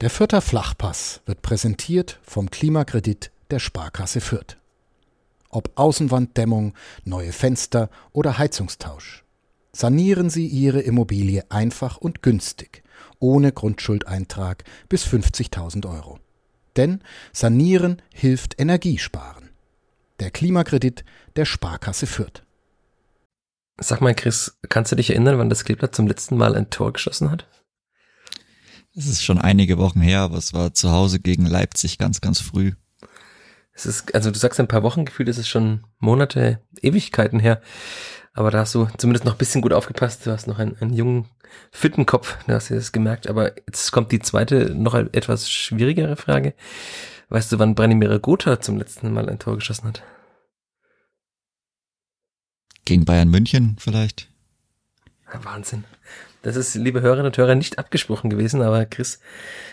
Der Fürther Flachpass wird präsentiert vom Klimakredit der Sparkasse Fürth. Ob Außenwanddämmung, neue Fenster oder Heizungstausch. Sanieren Sie Ihre Immobilie einfach und günstig, ohne Grundschuldeintrag bis 50.000 Euro. Denn Sanieren hilft Energiesparen. Der Klimakredit der Sparkasse Fürth. Sag mal, Chris, kannst du dich erinnern, wann das Kleeblatt zum letzten Mal ein Tor geschossen hat? Es ist schon einige Wochen her, aber es war zu Hause gegen Leipzig ganz, ganz früh. Es ist, also du sagst ein paar Wochen gefühlt, es ist schon Monate, Ewigkeiten her. Aber da hast du zumindest noch ein bisschen gut aufgepasst. Du hast noch einen, einen jungen, fitten Kopf, da hast du das gemerkt. Aber jetzt kommt die zweite, noch etwas schwierigere Frage. Weißt du, wann Branimir Gotha zum letzten Mal ein Tor geschossen hat? Gegen Bayern München vielleicht? Wahnsinn. Das ist, liebe Hörerinnen und Hörer, nicht abgesprochen gewesen, aber Chris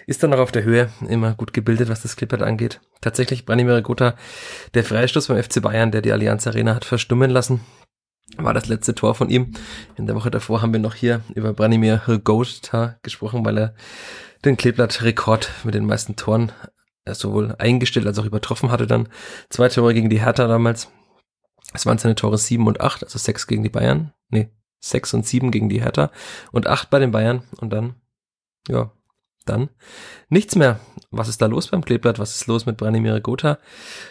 ist dann noch auf der Höhe, immer gut gebildet, was das Clippert angeht. Tatsächlich, Branimir Gotha, der Freistoß beim FC Bayern, der die Allianz Arena hat verstummen lassen, war das letzte Tor von ihm. In der Woche davor haben wir noch hier über Branimir Gotha gesprochen, weil er den Kleeblatt-Rekord mit den meisten Toren sowohl eingestellt als auch übertroffen hatte dann. Zwei Tore gegen die Hertha damals. Es waren seine Tore sieben und acht, also sechs gegen die Bayern. Nee, sechs und sieben gegen die Hertha und acht bei den Bayern und dann, ja, dann nichts mehr. Was ist da los beim Kleeblatt? Was ist los mit Branimir Gotha?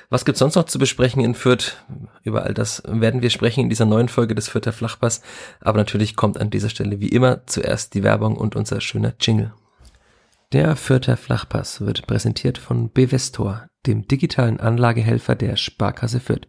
Was gibt's sonst noch zu besprechen in Fürth? Über all das werden wir sprechen in dieser neuen Folge des Fürther Flachpass. Aber natürlich kommt an dieser Stelle wie immer zuerst die Werbung und unser schöner Jingle. Der Fürther Flachpass wird präsentiert von Bevestor, dem digitalen Anlagehelfer der Sparkasse Fürth.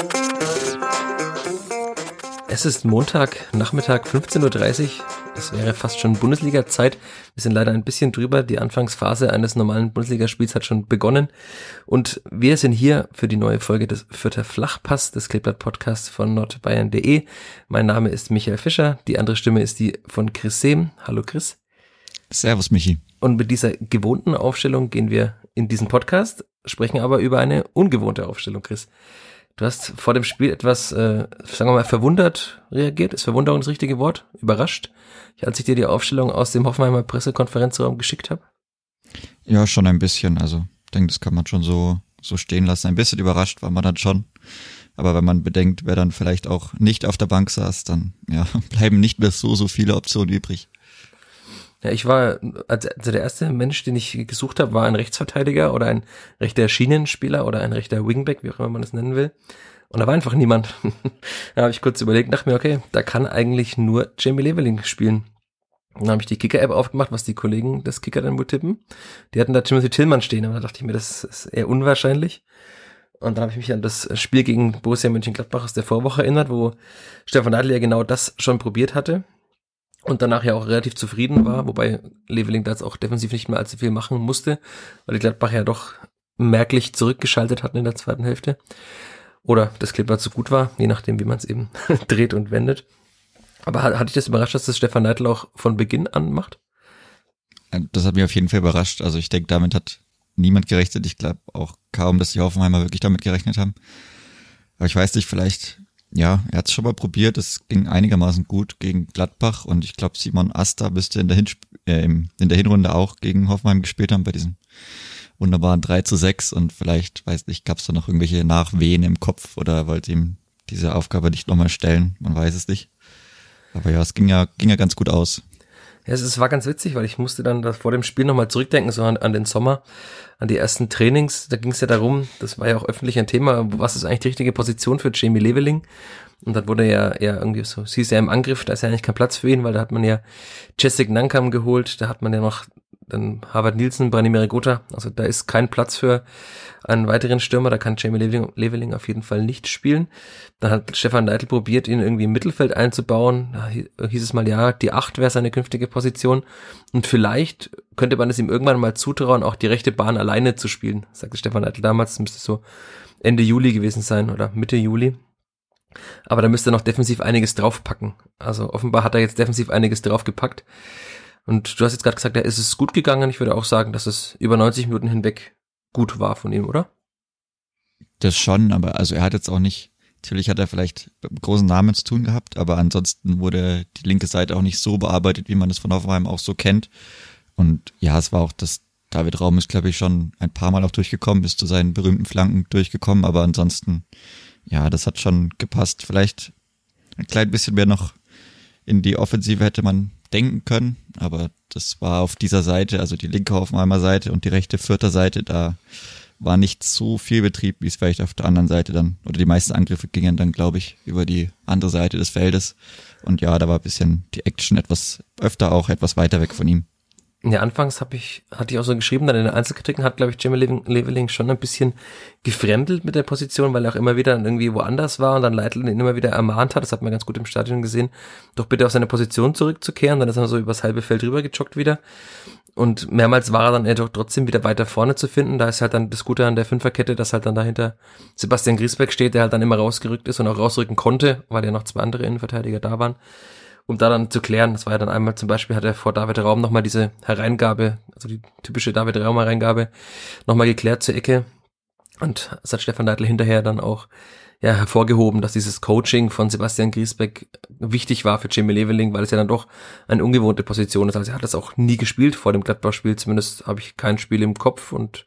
Es ist Montag, Nachmittag, 15.30 Uhr. Es wäre fast schon Bundesliga-Zeit. Wir sind leider ein bisschen drüber. Die Anfangsphase eines normalen Bundesligaspiels hat schon begonnen. Und wir sind hier für die neue Folge des Vierter Flachpass des Kleeblatt-Podcasts von nordbayern.de. Mein Name ist Michael Fischer. Die andere Stimme ist die von Chris Sehm. Hallo Chris. Servus Michi. Und mit dieser gewohnten Aufstellung gehen wir in diesen Podcast, sprechen aber über eine ungewohnte Aufstellung, Chris. Du hast vor dem Spiel etwas, äh, sagen wir mal, verwundert reagiert. Ist Verwunderung das richtige Wort? Überrascht? Als ich dir die Aufstellung aus dem Hoffenheimer Pressekonferenzraum geschickt habe? Ja, schon ein bisschen. Also, ich denke, das kann man schon so, so stehen lassen. Ein bisschen überrascht war man dann schon. Aber wenn man bedenkt, wer dann vielleicht auch nicht auf der Bank saß, dann ja, bleiben nicht mehr so, so viele Optionen übrig. Ja, ich war, also der erste Mensch, den ich gesucht habe, war ein Rechtsverteidiger oder ein rechter Schienenspieler oder ein rechter Wingback, wie auch immer man das nennen will. Und da war einfach niemand. da habe ich kurz überlegt, dachte mir, okay, da kann eigentlich nur Jamie Leveling spielen. Dann habe ich die Kicker-App aufgemacht, was die Kollegen des Kicker dann wohl tippen. Die hatten da Timothy Tillmann stehen, aber da dachte ich mir, das ist eher unwahrscheinlich. Und dann habe ich mich an das Spiel gegen Borussia Mönchengladbach aus der Vorwoche erinnert, wo Stefan Adler ja genau das schon probiert hatte und danach ja auch relativ zufrieden war, wobei Leveling da jetzt auch defensiv nicht mehr allzu viel machen musste, weil die Gladbach ja doch merklich zurückgeschaltet hatten in der zweiten Hälfte. Oder das Clipper zu gut war, je nachdem, wie man es eben dreht und wendet. Aber hat, hat dich das überrascht, dass das Stefan Neidl auch von Beginn an macht? Das hat mich auf jeden Fall überrascht. Also ich denke, damit hat niemand gerechnet. Ich glaube auch kaum, dass die Hoffenheimer wirklich damit gerechnet haben. Aber ich weiß nicht, vielleicht ja, er hat es schon mal probiert. Es ging einigermaßen gut gegen Gladbach und ich glaube, Simon Asta müsste in der, Hinsp äh, in der Hinrunde auch gegen Hoffenheim gespielt haben bei diesem wunderbaren 3 zu 6 und vielleicht, weiß nicht, gab es da noch irgendwelche Nachwehen im Kopf oder wollte ihm diese Aufgabe nicht nochmal stellen. Man weiß es nicht. Aber ja, es ging ja, ging ja ganz gut aus. Ja, es, es war ganz witzig, weil ich musste dann das vor dem Spiel nochmal zurückdenken, so an, an den Sommer, an die ersten Trainings. Da ging es ja darum, das war ja auch öffentlich ein Thema, was ist eigentlich die richtige Position für Jamie Leveling? Und dann wurde ja eher irgendwie so, sie ist ja im Angriff, da ist ja eigentlich kein Platz für ihn, weil da hat man ja Jessic Nankam geholt, da hat man ja noch dann Harvard Nielsen, Branimir Gotha. Also da ist kein Platz für einen weiteren Stürmer. Da kann Jamie Leveling, auf jeden Fall nicht spielen. Dann hat Stefan Neidl probiert, ihn irgendwie im Mittelfeld einzubauen. Da hieß es mal, ja, die Acht wäre seine künftige Position. Und vielleicht könnte man es ihm irgendwann mal zutrauen, auch die rechte Bahn alleine zu spielen, sagte Stefan Neidl damals. Das müsste so Ende Juli gewesen sein oder Mitte Juli. Aber da müsste er noch defensiv einiges draufpacken. Also offenbar hat er jetzt defensiv einiges draufgepackt. Und du hast jetzt gerade gesagt, ja, ist es gut gegangen. Ich würde auch sagen, dass es über 90 Minuten hinweg gut war von ihm, oder? Das schon, aber also er hat jetzt auch nicht, natürlich hat er vielleicht mit großen Namen zu tun gehabt, aber ansonsten wurde die linke Seite auch nicht so bearbeitet, wie man es von Hoffenheim auch so kennt. Und ja, es war auch das, David Raum ist, glaube ich, schon ein paar Mal auch durchgekommen, ist zu seinen berühmten Flanken durchgekommen, aber ansonsten, ja, das hat schon gepasst. Vielleicht ein klein bisschen mehr noch in die Offensive hätte man denken können, aber das war auf dieser Seite, also die linke Hoffenheimer Seite und die rechte Vierter Seite, da war nicht so viel Betrieb, wie es vielleicht auf der anderen Seite dann, oder die meisten Angriffe gingen dann, glaube ich, über die andere Seite des Feldes. Und ja, da war ein bisschen die Action etwas öfter auch etwas weiter weg von ihm. Ja, anfangs habe ich, hatte ich auch so geschrieben, dann in den Einzelkritiken hat, glaube ich, Jimmy Leveling schon ein bisschen gefremdelt mit der Position, weil er auch immer wieder irgendwie woanders war und dann Leitl ihn immer wieder ermahnt hat, das hat man ganz gut im Stadion gesehen, doch bitte auf seine Position zurückzukehren, dann ist er so übers halbe Feld rüber gejoggt wieder. Und mehrmals war er dann doch trotzdem wieder weiter vorne zu finden. Da ist halt dann das Gute an der Fünferkette, dass halt dann dahinter Sebastian Griesbeck steht, der halt dann immer rausgerückt ist und auch rausrücken konnte, weil ja noch zwei andere Innenverteidiger da waren um da dann zu klären. Das war ja dann einmal zum Beispiel, hat er vor David Raum nochmal diese Hereingabe, also die typische David Raum Hereingabe, nochmal geklärt zur Ecke. Und es hat Stefan Neidl hinterher dann auch ja, hervorgehoben, dass dieses Coaching von Sebastian Griesbeck wichtig war für Jimmy Leveling, weil es ja dann doch eine ungewohnte Position ist. Also er hat das auch nie gespielt vor dem Gladbach-Spiel, zumindest habe ich kein Spiel im Kopf und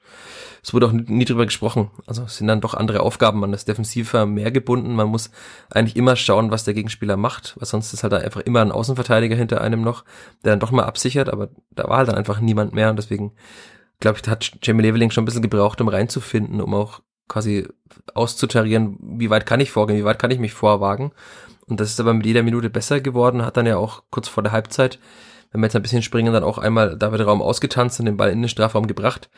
es wurde auch nie drüber gesprochen. Also es sind dann doch andere Aufgaben. Man ist defensiver mehr gebunden. Man muss eigentlich immer schauen, was der Gegenspieler macht, weil sonst ist halt da einfach immer ein Außenverteidiger hinter einem noch, der dann doch mal absichert, aber da war halt dann einfach niemand mehr und deswegen glaube ich, hat Jamie Leveling schon ein bisschen gebraucht, um reinzufinden, um auch quasi auszutarieren, wie weit kann ich vorgehen, wie weit kann ich mich vorwagen. Und das ist aber mit jeder Minute besser geworden, hat dann ja auch kurz vor der Halbzeit, wenn wir jetzt ein bisschen springen, dann auch einmal David Raum ausgetanzt und den Ball in den Strafraum gebracht.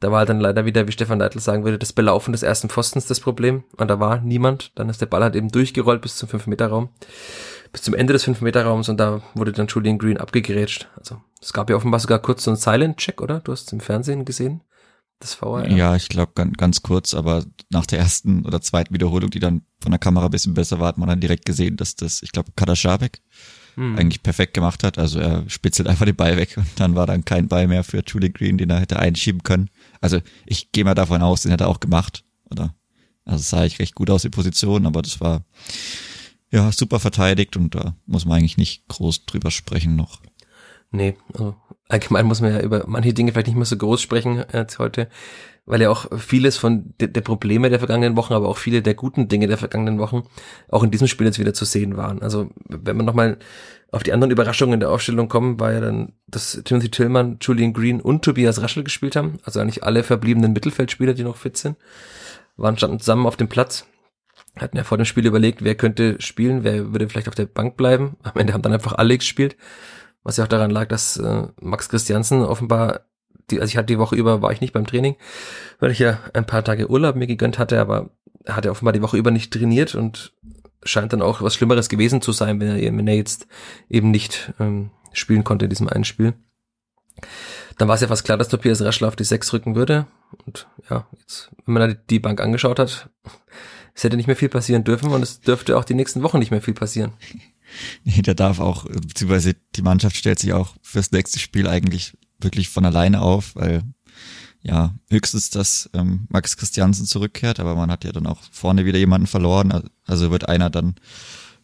Da war dann leider wieder, wie Stefan Leitl sagen würde, das Belaufen des ersten Pfostens das Problem. Und da war niemand. Dann ist der Ball halt eben durchgerollt bis zum 5-Meter-Raum. Bis zum Ende des 5-Meter-Raums und da wurde dann Julian Green abgegrätscht. Also es gab ja offenbar sogar kurz so einen Silent-Check, oder? Du hast es im Fernsehen gesehen? Das VR? Ja, ich glaube ganz, ganz kurz, aber nach der ersten oder zweiten Wiederholung, die dann von der Kamera ein bisschen besser war, hat man dann direkt gesehen, dass das, ich glaube, Kadashabek hm. eigentlich perfekt gemacht hat. Also er spitzelt einfach den Ball weg und dann war dann kein Ball mehr für Julie Green, den er hätte einschieben können. Also ich gehe mal davon aus, den hat er auch gemacht, oder? Also sah ich recht gut aus, die Position, aber das war ja super verteidigt und da muss man eigentlich nicht groß drüber sprechen noch. Nee, also allgemein muss man ja über manche Dinge vielleicht nicht mehr so groß sprechen als heute weil ja auch vieles von de der Probleme der vergangenen Wochen, aber auch viele der guten Dinge der vergangenen Wochen auch in diesem Spiel jetzt wieder zu sehen waren. Also wenn man nochmal auf die anderen Überraschungen der Aufstellung kommen, war ja dann, dass Timothy Tillman, Julian Green und Tobias Raschel gespielt haben, also eigentlich alle verbliebenen Mittelfeldspieler, die noch fit sind, waren standen zusammen auf dem Platz hatten ja vor dem Spiel überlegt, wer könnte spielen, wer würde vielleicht auf der Bank bleiben. Am Ende haben dann einfach alle gespielt, was ja auch daran lag, dass äh, Max Christiansen offenbar die, also ich hatte die Woche über, war ich nicht beim Training, weil ich ja ein paar Tage Urlaub mir gegönnt hatte, aber hat er offenbar die Woche über nicht trainiert und scheint dann auch was Schlimmeres gewesen zu sein, wenn er, wenn er jetzt eben nicht ähm, spielen konnte in diesem einen Spiel. Dann war es ja fast klar, dass Tobias Raschler auf die Sechs rücken würde. Und ja, jetzt, wenn man die Bank angeschaut hat, es hätte nicht mehr viel passieren dürfen und es dürfte auch die nächsten Wochen nicht mehr viel passieren. Nee, da darf auch, beziehungsweise die Mannschaft stellt sich auch fürs nächste Spiel eigentlich wirklich von alleine auf, weil ja, höchstens, dass ähm, Max Christiansen zurückkehrt, aber man hat ja dann auch vorne wieder jemanden verloren. Also wird einer dann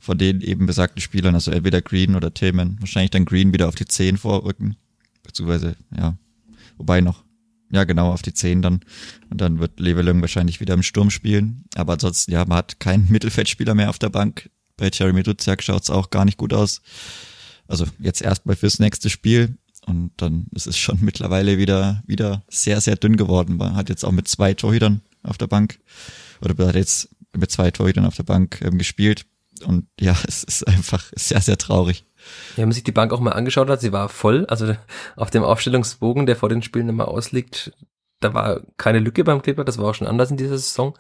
von den eben besagten Spielern, also entweder Green oder Tillman, wahrscheinlich dann Green wieder auf die 10 vorrücken. Beziehungsweise, ja, wobei noch, ja genau, auf die 10 dann. Und dann wird Levelung wahrscheinlich wieder im Sturm spielen. Aber ansonsten, ja, man hat keinen Mittelfeldspieler mehr auf der Bank. Bei Jeremy Duziak schaut's auch gar nicht gut aus. Also jetzt erstmal fürs nächste Spiel. Und dann ist es schon mittlerweile wieder, wieder sehr, sehr dünn geworden. Man hat jetzt auch mit zwei Torhütern auf der Bank oder hat jetzt mit zwei Torhütern auf der Bank ähm, gespielt. Und ja, es ist einfach sehr, sehr traurig. Ja, wenn man sich die Bank auch mal angeschaut hat, sie war voll. Also auf dem Aufstellungsbogen, der vor den Spielen immer ausliegt, da war keine Lücke beim Kleeblatt, das war auch schon anders in dieser Saison.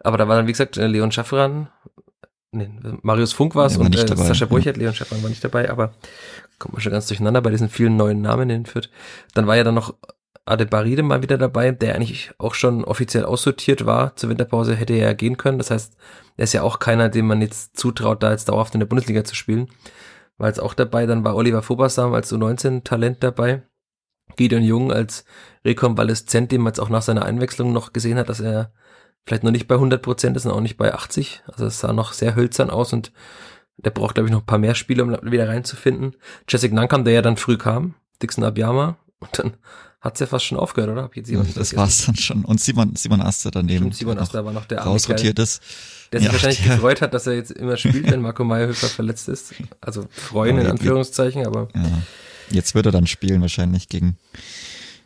Aber da war dann, wie gesagt, Leon Schaffran, nee, Marius Funk war es und äh, dabei, Sascha Burchert, ja. Leon Schaffran war nicht dabei, aber kommt man schon ganz durcheinander bei diesen vielen neuen Namen in Fürth. Dann war ja dann noch Adebaride mal wieder dabei, der eigentlich auch schon offiziell aussortiert war. Zur Winterpause hätte er ja gehen können. Das heißt, er ist ja auch keiner, dem man jetzt zutraut, da jetzt dauerhaft in der Bundesliga zu spielen. War jetzt auch dabei. Dann war Oliver Fobersam als U19-Talent dabei. Gideon Jung als Rekonvaleszent, dem man jetzt auch nach seiner Einwechslung noch gesehen hat, dass er vielleicht noch nicht bei 100 Prozent ist und auch nicht bei 80. Also es sah noch sehr hölzern aus und der braucht, glaube ich, noch ein paar mehr Spiele, um wieder reinzufinden. Jessic Nankam, der ja dann früh kam, Dixon Abiyama und dann hat's ja fast schon aufgehört, oder? Hab jetzt das war's dann schon. Und Simon, Simon Aster daneben. Stimmt, Simon Aster war noch der rausrotiert ist. Der sich ja, wahrscheinlich der, gefreut hat, dass er jetzt immer spielt, wenn Marco Meyerhöfer verletzt ist. Also freuen in Anführungszeichen, aber. Ja. Jetzt wird er dann spielen wahrscheinlich gegen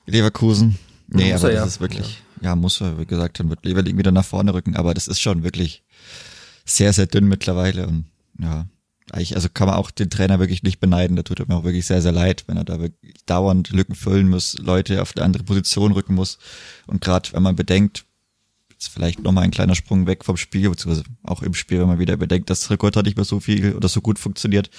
Leverkusen. Nee, aber das ja. ist wirklich, ja. ja, muss er, wie gesagt, dann wird Leverkusen wieder nach vorne rücken, aber das ist schon wirklich sehr, sehr dünn mittlerweile und ja, eigentlich, also kann man auch den Trainer wirklich nicht beneiden. Da tut er mir auch wirklich sehr, sehr leid, wenn er da wirklich dauernd Lücken füllen muss, Leute auf eine andere Position rücken muss. Und gerade wenn man bedenkt, jetzt vielleicht nochmal ein kleiner Sprung weg vom Spiel, beziehungsweise auch im Spiel, wenn man wieder bedenkt, dass Ricotta nicht mehr so viel oder so gut funktioniert,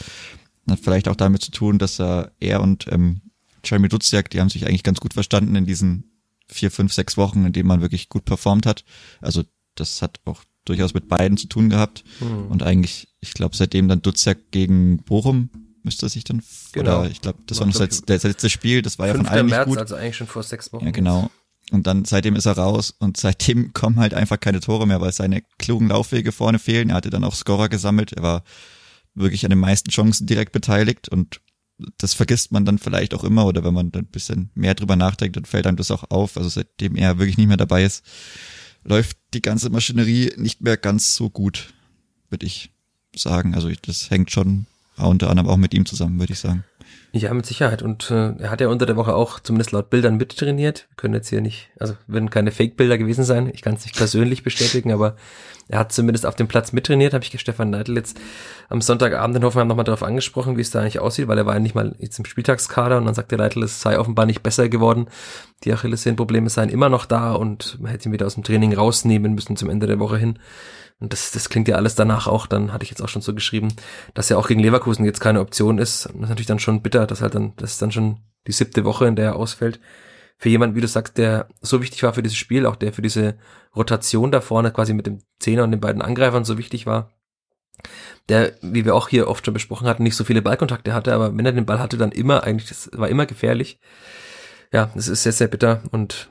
hat vielleicht auch damit zu tun, dass er, er und ähm, Jeremy Duziak, die haben sich eigentlich ganz gut verstanden in diesen vier, fünf, sechs Wochen, in denen man wirklich gut performt hat. Also das hat auch durchaus mit beiden zu tun gehabt. Mhm. Und eigentlich, ich glaube, seitdem dann Duziak gegen Bochum müsste sich dann, genau. oder ich glaube, das war noch das, das letzte Spiel, das war ja von allen März, nicht gut. also eigentlich schon vor sechs Wochen. Ja, genau. Und dann seitdem ist er raus und seitdem kommen halt einfach keine Tore mehr, weil seine klugen Laufwege vorne fehlen. Er hatte dann auch Scorer gesammelt. Er war wirklich an den meisten Chancen direkt beteiligt und das vergisst man dann vielleicht auch immer oder wenn man dann ein bisschen mehr drüber nachdenkt, dann fällt einem das auch auf. Also seitdem er wirklich nicht mehr dabei ist, läuft die ganze Maschinerie nicht mehr ganz so gut, würde ich sagen. Also das hängt schon unter anderem auch mit ihm zusammen, würde ich sagen. Ja, mit Sicherheit. Und äh, er hat ja unter der Woche auch zumindest laut Bildern mittrainiert. Wir können jetzt hier nicht, also würden keine Fake-Bilder gewesen sein. Ich kann es nicht persönlich bestätigen, aber er hat zumindest auf dem Platz mittrainiert. Habe ich Stefan Neidl jetzt am Sonntagabend in Hoffenheim nochmal darauf angesprochen, wie es da eigentlich aussieht, weil er war ja nicht mal jetzt im Spieltagskader und dann sagte Neidl, es sei offenbar nicht besser geworden. Die Achillessehnenprobleme seien immer noch da und man hätte ihn wieder aus dem Training rausnehmen müssen zum Ende der Woche hin. Und das, das klingt ja alles danach auch, dann hatte ich jetzt auch schon so geschrieben, dass ja auch gegen Leverkusen jetzt keine Option ist. Das ist natürlich dann schon bitter, dass halt dann, das ist dann schon die siebte Woche, in der er ausfällt. Für jemanden, wie du sagst, der so wichtig war für dieses Spiel, auch der für diese Rotation da vorne quasi mit dem Zehner und den beiden Angreifern so wichtig war, der, wie wir auch hier oft schon besprochen hatten, nicht so viele Ballkontakte hatte, aber wenn er den Ball hatte, dann immer eigentlich, das war immer gefährlich. Ja, das ist sehr, sehr bitter und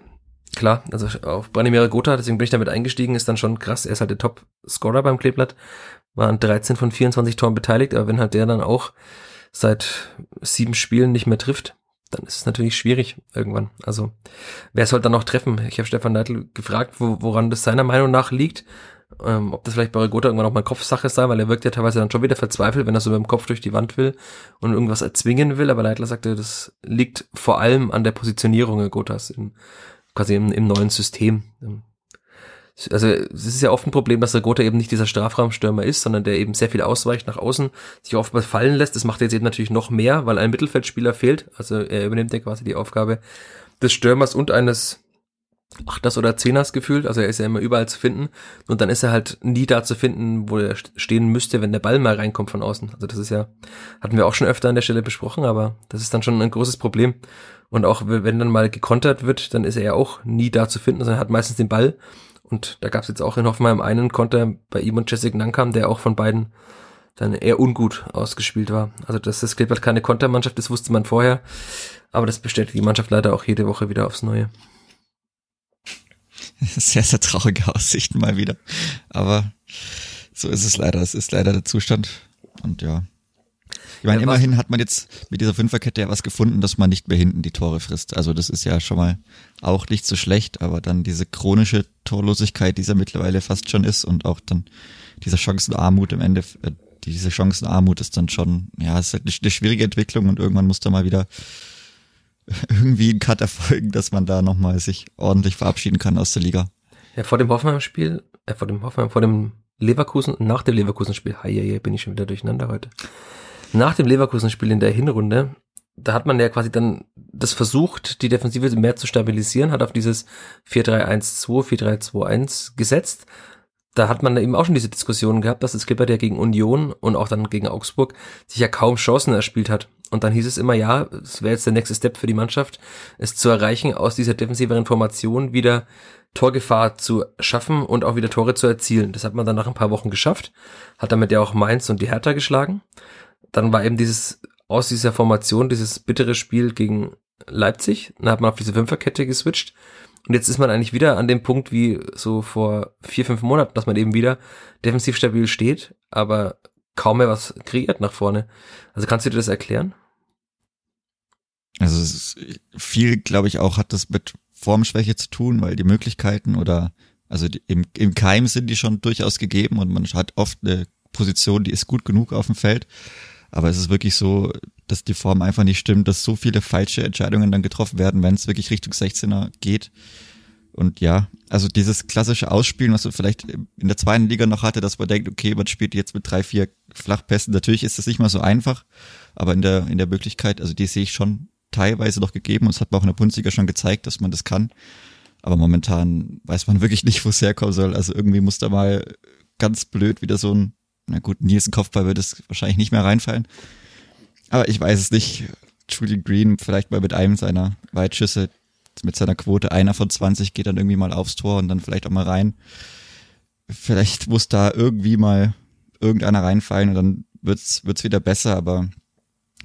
klar, also auf Branimir Gotha, deswegen bin ich damit eingestiegen, ist dann schon krass. Er ist halt der Top-Scorer beim Kleeblatt, war an 13 von 24 Toren beteiligt, aber wenn halt der dann auch seit sieben Spielen nicht mehr trifft, dann ist es natürlich schwierig irgendwann. Also wer soll dann noch treffen? Ich habe Stefan Neidl gefragt, wo, woran das seiner Meinung nach liegt. Ähm, ob das vielleicht bei Rigota irgendwann auch mal Kopfsache sei, weil er wirkt ja teilweise dann schon wieder verzweifelt, wenn er so mit dem Kopf durch die Wand will und irgendwas erzwingen will. Aber Leitler sagte, das liegt vor allem an der Positionierung Rigotas im quasi im, im neuen System. Also es ist ja oft ein Problem, dass der Gotha eben nicht dieser Strafraumstürmer ist, sondern der eben sehr viel ausweicht nach außen, sich oftmals fallen lässt. Das macht er jetzt eben natürlich noch mehr, weil ein Mittelfeldspieler fehlt. Also er übernimmt ja quasi die Aufgabe des Stürmers und eines Achters oder Zehners gefühlt. Also er ist ja immer überall zu finden. Und dann ist er halt nie da zu finden, wo er stehen müsste, wenn der Ball mal reinkommt von außen. Also das ist ja, hatten wir auch schon öfter an der Stelle besprochen, aber das ist dann schon ein großes Problem. Und auch wenn dann mal gekontert wird, dann ist er ja auch nie da zu finden, sondern hat meistens den Ball. Und da gab es jetzt auch in Hoffenheim einen Konter bei ihm und Jessica Nankam, der auch von beiden dann eher ungut ausgespielt war. Also dass das Kleeblatt keine Kontermannschaft ist, wusste man vorher. Aber das bestätigt die Mannschaft leider auch jede Woche wieder aufs Neue. Sehr, sehr traurige Aussichten mal wieder. Aber so ist es leider. Es ist leider der Zustand. Und ja, ich meine, ja, immerhin hat man jetzt mit dieser Fünferkette ja was gefunden, dass man nicht mehr hinten die Tore frisst. Also das ist ja schon mal auch nicht so schlecht, aber dann diese chronische Torlosigkeit, die es ja mittlerweile fast schon ist und auch dann dieser Chancenarmut im Ende, äh, diese Chancenarmut ist dann schon, ja, es ist halt eine schwierige Entwicklung und irgendwann muss da mal wieder irgendwie ein Cut erfolgen, dass man da nochmal sich ordentlich verabschieden kann aus der Liga. Ja, vor dem Hoffenheim-Spiel, äh, vor dem Hoffenheim, vor dem Leverkusen, nach dem Leverkusen-Spiel, hi, hi, bin ich schon wieder durcheinander heute nach dem Leverkusen-Spiel in der Hinrunde, da hat man ja quasi dann das versucht, die Defensive mehr zu stabilisieren, hat auf dieses 4-3-1-2, 4-3-2-1 gesetzt. Da hat man eben auch schon diese Diskussion gehabt, dass das Clippert ja gegen Union und auch dann gegen Augsburg sich ja kaum Chancen erspielt hat. Und dann hieß es immer, ja, es wäre jetzt der nächste Step für die Mannschaft, es zu erreichen, aus dieser defensiveren Formation wieder Torgefahr zu schaffen und auch wieder Tore zu erzielen. Das hat man dann nach ein paar Wochen geschafft, hat damit ja auch Mainz und die Hertha geschlagen. Dann war eben dieses aus dieser Formation dieses bittere Spiel gegen Leipzig. Dann hat man auf diese Fünferkette geswitcht. Und jetzt ist man eigentlich wieder an dem Punkt wie so vor vier, fünf Monaten, dass man eben wieder defensiv stabil steht, aber kaum mehr was kreiert nach vorne. Also kannst du dir das erklären? Also viel, glaube ich, auch hat das mit Formschwäche zu tun, weil die Möglichkeiten oder also die, im, im Keim sind die schon durchaus gegeben und man hat oft eine Position, die ist gut genug auf dem Feld. Aber es ist wirklich so, dass die Form einfach nicht stimmt, dass so viele falsche Entscheidungen dann getroffen werden, wenn es wirklich Richtung 16er geht. Und ja, also dieses klassische Ausspielen, was man vielleicht in der zweiten Liga noch hatte, dass man denkt, okay, man spielt jetzt mit drei, vier Flachpässen. Natürlich ist das nicht mal so einfach, aber in der, in der Möglichkeit, also die sehe ich schon teilweise noch gegeben und es hat man auch in der Bundesliga schon gezeigt, dass man das kann. Aber momentan weiß man wirklich nicht, wo es herkommen soll. Also irgendwie muss da mal ganz blöd wieder so ein na gut, Nielsen Kopfball wird es wahrscheinlich nicht mehr reinfallen. Aber ich weiß es nicht. Julian Green vielleicht mal mit einem seiner Weitschüsse, mit seiner Quote einer von 20 geht dann irgendwie mal aufs Tor und dann vielleicht auch mal rein. Vielleicht muss da irgendwie mal irgendeiner reinfallen und dann wird's, wird's wieder besser, aber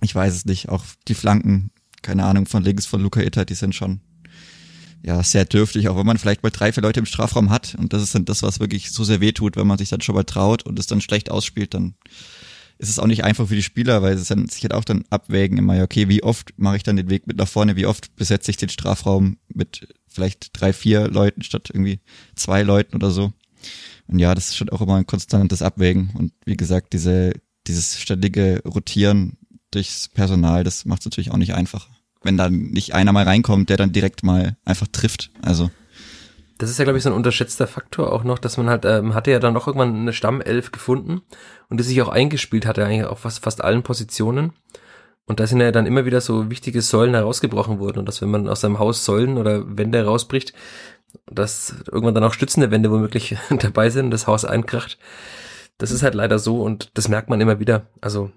ich weiß es nicht. Auch die Flanken, keine Ahnung, von links von Luca Itter, die sind schon ja, sehr dürftig, auch wenn man vielleicht mal drei, vier Leute im Strafraum hat. Und das ist dann das, was wirklich so sehr weh tut, wenn man sich dann schon mal traut und es dann schlecht ausspielt, dann ist es auch nicht einfach für die Spieler, weil es dann sich halt auch dann abwägen immer, okay, wie oft mache ich dann den Weg mit nach vorne, wie oft besetze ich den Strafraum mit vielleicht drei, vier Leuten statt irgendwie zwei Leuten oder so. Und ja, das ist schon auch immer ein konstantes Abwägen. Und wie gesagt, diese, dieses ständige Rotieren durchs Personal, das macht es natürlich auch nicht einfacher wenn da nicht einer mal reinkommt, der dann direkt mal einfach trifft. Also. Das ist ja, glaube ich, so ein unterschätzter Faktor auch noch, dass man halt, ähm, hatte ja dann noch irgendwann eine Stammelf gefunden und die sich auch eingespielt hatte, eigentlich auf fast, fast allen Positionen. Und da sind ja dann immer wieder so wichtige Säulen herausgebrochen worden. Und dass wenn man aus seinem Haus Säulen oder Wände rausbricht, dass irgendwann dann auch stützende Wände womöglich dabei sind, das Haus einkracht. Das ist halt leider so und das merkt man immer wieder. Also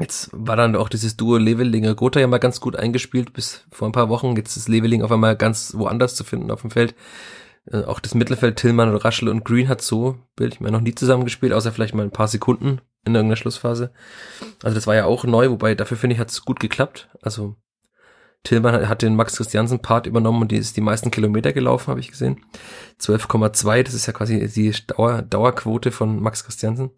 Jetzt war dann auch dieses Duo Levelinger Gotha ja mal ganz gut eingespielt bis vor ein paar Wochen. Jetzt ist Leveling auf einmal ganz woanders zu finden auf dem Feld. Äh, auch das Mittelfeld Tillmann Raschel und Green hat so, Bild ich mir noch nie zusammengespielt, außer vielleicht mal ein paar Sekunden in irgendeiner Schlussphase. Also das war ja auch neu, wobei dafür finde ich hat es gut geklappt. Also Tillmann hat den Max Christiansen Part übernommen und die ist die meisten Kilometer gelaufen, habe ich gesehen. 12,2, das ist ja quasi die Dauer, Dauerquote von Max Christiansen.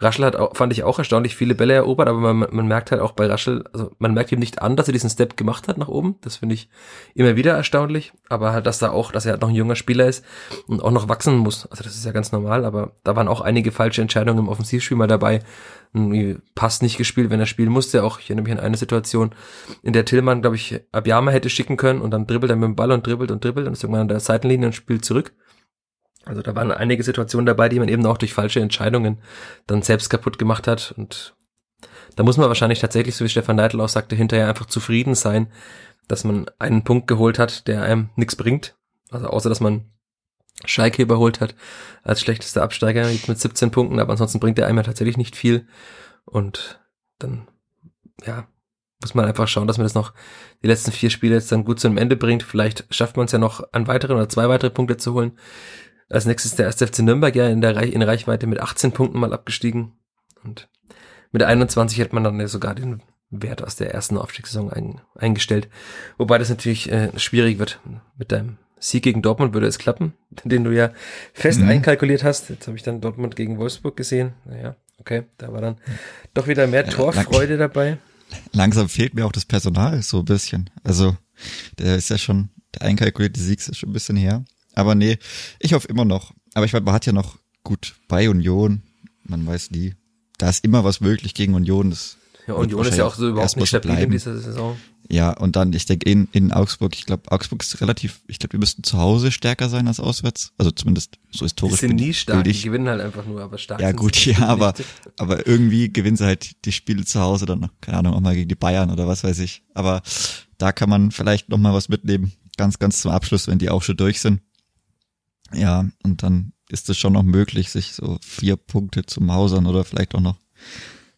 Raschel hat auch, fand ich auch erstaunlich viele Bälle erobert, aber man, man merkt halt auch bei Raschel, also man merkt ihm nicht an, dass er diesen Step gemacht hat nach oben. Das finde ich immer wieder erstaunlich. Aber halt, dass da auch, dass er halt noch ein junger Spieler ist und auch noch wachsen muss. Also das ist ja ganz normal, aber da waren auch einige falsche Entscheidungen im Offensivspiel mal dabei. Passt nicht gespielt, wenn er spielen musste. Auch ich erinnere mich an eine Situation, in der Tillmann, glaube ich, Abjama hätte schicken können und dann dribbelt er mit dem Ball und dribbelt und dribbelt und ist irgendwann an der Seitenlinie und spielt zurück. Also da waren einige Situationen dabei, die man eben auch durch falsche Entscheidungen dann selbst kaputt gemacht hat. Und da muss man wahrscheinlich tatsächlich, so wie Stefan Neidl auch sagte, hinterher einfach zufrieden sein, dass man einen Punkt geholt hat, der einem nichts bringt. Also außer, dass man Schalke überholt hat als schlechtester Absteiger mit 17 Punkten, aber ansonsten bringt er einem ja tatsächlich nicht viel. Und dann, ja, muss man einfach schauen, dass man das noch die letzten vier Spiele jetzt dann gut zu einem Ende bringt. Vielleicht schafft man es ja noch, an weiteren oder zwei weitere Punkte zu holen. Als nächstes der erste FC Nürnberg ja in der Reich, in Reichweite mit 18 Punkten mal abgestiegen. Und mit 21 hätte man dann ja sogar den Wert aus der ersten Aufstiegssaison ein, eingestellt. Wobei das natürlich äh, schwierig wird. Mit deinem Sieg gegen Dortmund würde es klappen, den du ja fest mhm. einkalkuliert hast. Jetzt habe ich dann Dortmund gegen Wolfsburg gesehen. Naja, okay, da war dann doch wieder mehr ja, Torfreude lang, dabei. Langsam fehlt mir auch das Personal so ein bisschen. Also der ist ja schon, der einkalkulierte Sieg ist schon ein bisschen her. Aber nee, ich hoffe immer noch. Aber ich meine, man hat ja noch gut bei Union. Man weiß nie. Da ist immer was möglich gegen Union. Das Ja, Union ist ja auch so überhaupt nicht stabil in dieser Saison. Ja, und dann, ich denke, in, in Augsburg, ich glaube, Augsburg ist relativ, ich glaube, wir müssten zu Hause stärker sein als auswärts. Also zumindest so historisch. Die sind nie stark, die gewinnen halt einfach nur, aber stark. Ja, gut, ja, aber, aber irgendwie gewinnen sie halt die Spiele zu Hause dann, keine Ahnung, auch mal gegen die Bayern oder was weiß ich. Aber da kann man vielleicht noch mal was mitnehmen. Ganz, ganz zum Abschluss, wenn die auch schon durch sind. Ja, und dann ist es schon noch möglich, sich so vier Punkte zu mausern oder vielleicht auch noch.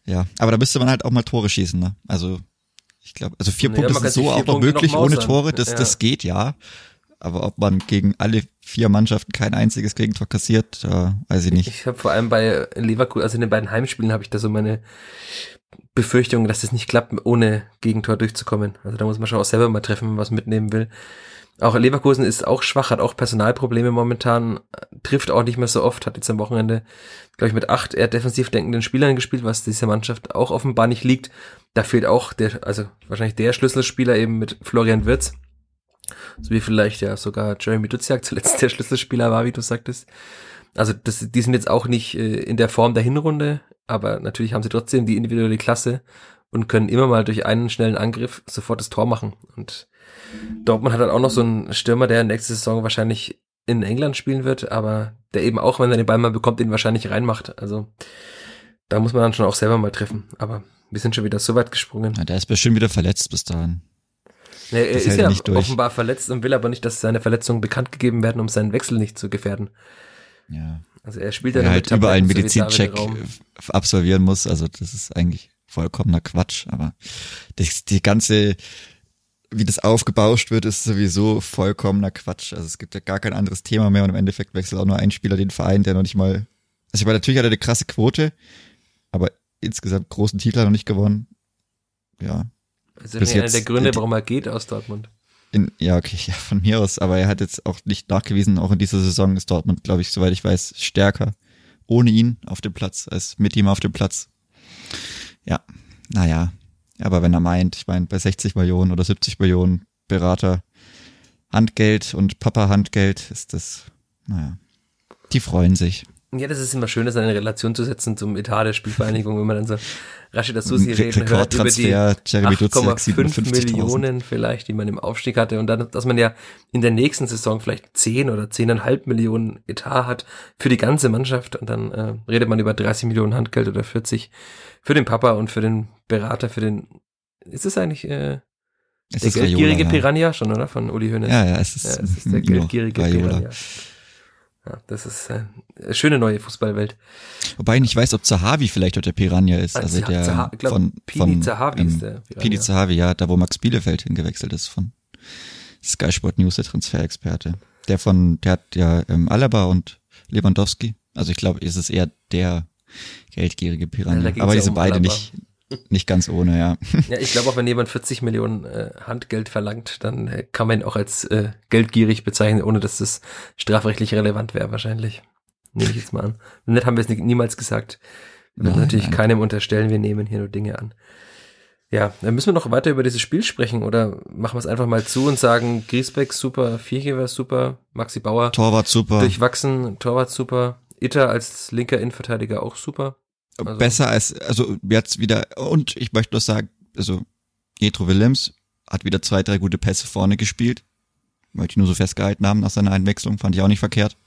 Ja, aber da müsste man halt auch mal Tore schießen, ne? Also ich glaube, also vier naja, Punkte sind so auch noch möglich noch ohne Tore, das, ja. das geht ja. Aber ob man gegen alle vier Mannschaften kein einziges Gegentor kassiert, äh, weiß ich nicht. Ich habe vor allem bei Leverkusen, also in den beiden Heimspielen habe ich da so meine Befürchtung, dass es nicht klappt, ohne Gegentor durchzukommen. Also da muss man schon auch selber mal treffen, wenn man was mitnehmen will. Auch Leverkusen ist auch schwach, hat auch Personalprobleme momentan, trifft auch nicht mehr so oft, hat jetzt am Wochenende, glaube ich, mit acht eher defensiv denkenden Spielern gespielt, was dieser Mannschaft auch offenbar nicht liegt. Da fehlt auch der, also wahrscheinlich der Schlüsselspieler eben mit Florian Wirz. So wie vielleicht ja sogar Jeremy Duziak zuletzt der Schlüsselspieler war, wie du sagtest. Also das, die sind jetzt auch nicht äh, in der Form der Hinrunde, aber natürlich haben sie trotzdem die individuelle Klasse und können immer mal durch einen schnellen Angriff sofort das Tor machen. Und Dortmund hat dann auch noch so einen Stürmer, der nächste Saison wahrscheinlich in England spielen wird, aber der eben auch, wenn er den Ball mal bekommt, den wahrscheinlich reinmacht. Also da muss man dann schon auch selber mal treffen. Aber wir sind schon wieder so weit gesprungen. Ja, der ist bestimmt wieder verletzt bis dahin. Ja, er das ist ja offenbar verletzt und will aber nicht, dass seine Verletzungen bekannt gegeben werden, um seinen Wechsel nicht zu gefährden. Ja. Also er spielt ja er halt überall einen Medizincheck absolvieren muss. Also das ist eigentlich vollkommener Quatsch. Aber das, die ganze wie das aufgebauscht wird, ist sowieso vollkommener Quatsch. Also es gibt ja gar kein anderes Thema mehr und im Endeffekt wechselt auch nur ein Spieler den Verein, der noch nicht mal. Also ich meine, natürlich hat er eine krasse Quote, aber insgesamt großen Titel hat er noch nicht gewonnen. Ja. Also Bis einer der Gründe, warum er geht aus Dortmund. In, ja, okay, ja, von mir aus, aber er hat jetzt auch nicht nachgewiesen, auch in dieser Saison ist Dortmund, glaube ich, soweit ich weiß, stärker ohne ihn auf dem Platz als mit ihm auf dem Platz. Ja, naja, aber wenn er meint, ich meine, bei 60 Millionen oder 70 Millionen Berater Handgeld und Papa Handgeld ist das, naja, die freuen sich. Ja, das ist immer schön, das in eine Relation zu setzen zum Etat der Spielvereinigung, wenn man dann so Rashid Susi reden hört über die 8,5 Millionen vielleicht, die man im Aufstieg hatte und dann, dass man ja in der nächsten Saison vielleicht 10 oder 10,5 Millionen Etat hat für die ganze Mannschaft und dann äh, redet man über 30 Millionen Handgeld oder 40 für den Papa und für den Berater, für den, ist es eigentlich äh, es der geldgierige Raiola, Piranha ja. schon, oder? Von Uli Hoeneß. Ja, ja, es ist, ja, es ist der geldgierige Raiola. Piranha. Ja, das ist äh, eine schöne neue Fußballwelt. Wobei ich nicht weiß, ob Zahavi vielleicht der Piranha ist. Also, also der Zaha glaub, von, Pini von Zahavi ähm, ist der Piranha. Pini Zahavi, ja, da wo Max Bielefeld hingewechselt ist von Sky Sport News, der Transferexperte. Der von, der hat ja ähm, Alaba und Lewandowski. Also ich glaube, ist es eher der geldgierige Piranha. Ja, Aber die sind um beide Alaba. nicht, nicht ganz ohne, ja. Ja, ich glaube auch, wenn jemand 40 Millionen äh, Handgeld verlangt, dann äh, kann man ihn auch als äh, geldgierig bezeichnen, ohne dass das strafrechtlich relevant wäre, wahrscheinlich. Nehme ich jetzt mal an. Nett haben wir es niemals gesagt. Wir werden natürlich nein. keinem unterstellen, wir nehmen hier nur Dinge an. Ja, dann müssen wir noch weiter über dieses Spiel sprechen oder machen wir es einfach mal zu und sagen, Griesbeck super, Viergeber super, Maxi Bauer Torwart super, durchwachsen, Torwart super, Itter als linker Innenverteidiger auch super. Also Besser als, also jetzt wieder, und ich möchte noch sagen, also Jetro Willems hat wieder zwei, drei gute Pässe vorne gespielt. Möchte ich nur so festgehalten haben nach seiner Einwechslung, fand ich auch nicht verkehrt.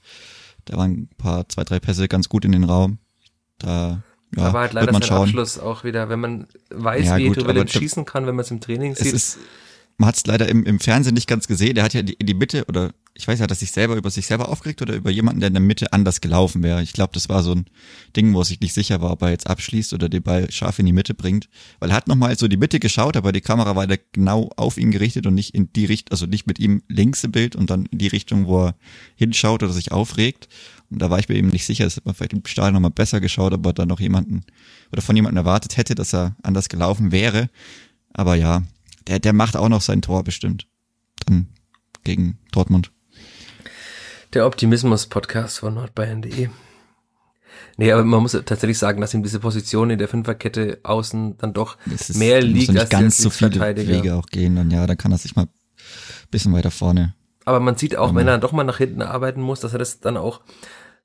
Da waren ein paar, zwei, drei Pässe ganz gut in den Raum. Da ja, aber halt leider sein schauen. Abschluss auch wieder, wenn man weiß, ja, wie Jetro Willems schießen kann, wenn man es im Training sieht. Ist, man hat es leider im, im Fernsehen nicht ganz gesehen. Der hat ja die, die Mitte oder ich weiß ja, dass sich selber über sich selber aufgeregt oder über jemanden, der in der Mitte anders gelaufen wäre. Ich glaube, das war so ein Ding, wo er sich nicht sicher war, ob er jetzt abschließt oder den Ball scharf in die Mitte bringt. Weil er hat nochmal so die Mitte geschaut, aber die Kamera war da genau auf ihn gerichtet und nicht in die Richtung, also nicht mit ihm links im Bild und dann in die Richtung, wo er hinschaut oder sich aufregt. Und da war ich mir eben nicht sicher, dass man vielleicht im Stadion nochmal besser geschaut, aber dann noch jemanden oder von jemandem erwartet hätte, dass er anders gelaufen wäre. Aber ja, der, der macht auch noch sein Tor bestimmt. Dann gegen Dortmund. Der Optimismus-Podcast von nordbayern.de. Nee, aber man muss tatsächlich sagen, dass ihm diese Position in der Fünferkette außen dann doch ist, mehr liegt als ganz so viele Wege auch gehen und ja, dann kann er sich mal bisschen weiter vorne. Aber man sieht auch, wenn er doch mal nach hinten arbeiten muss, dass er das dann auch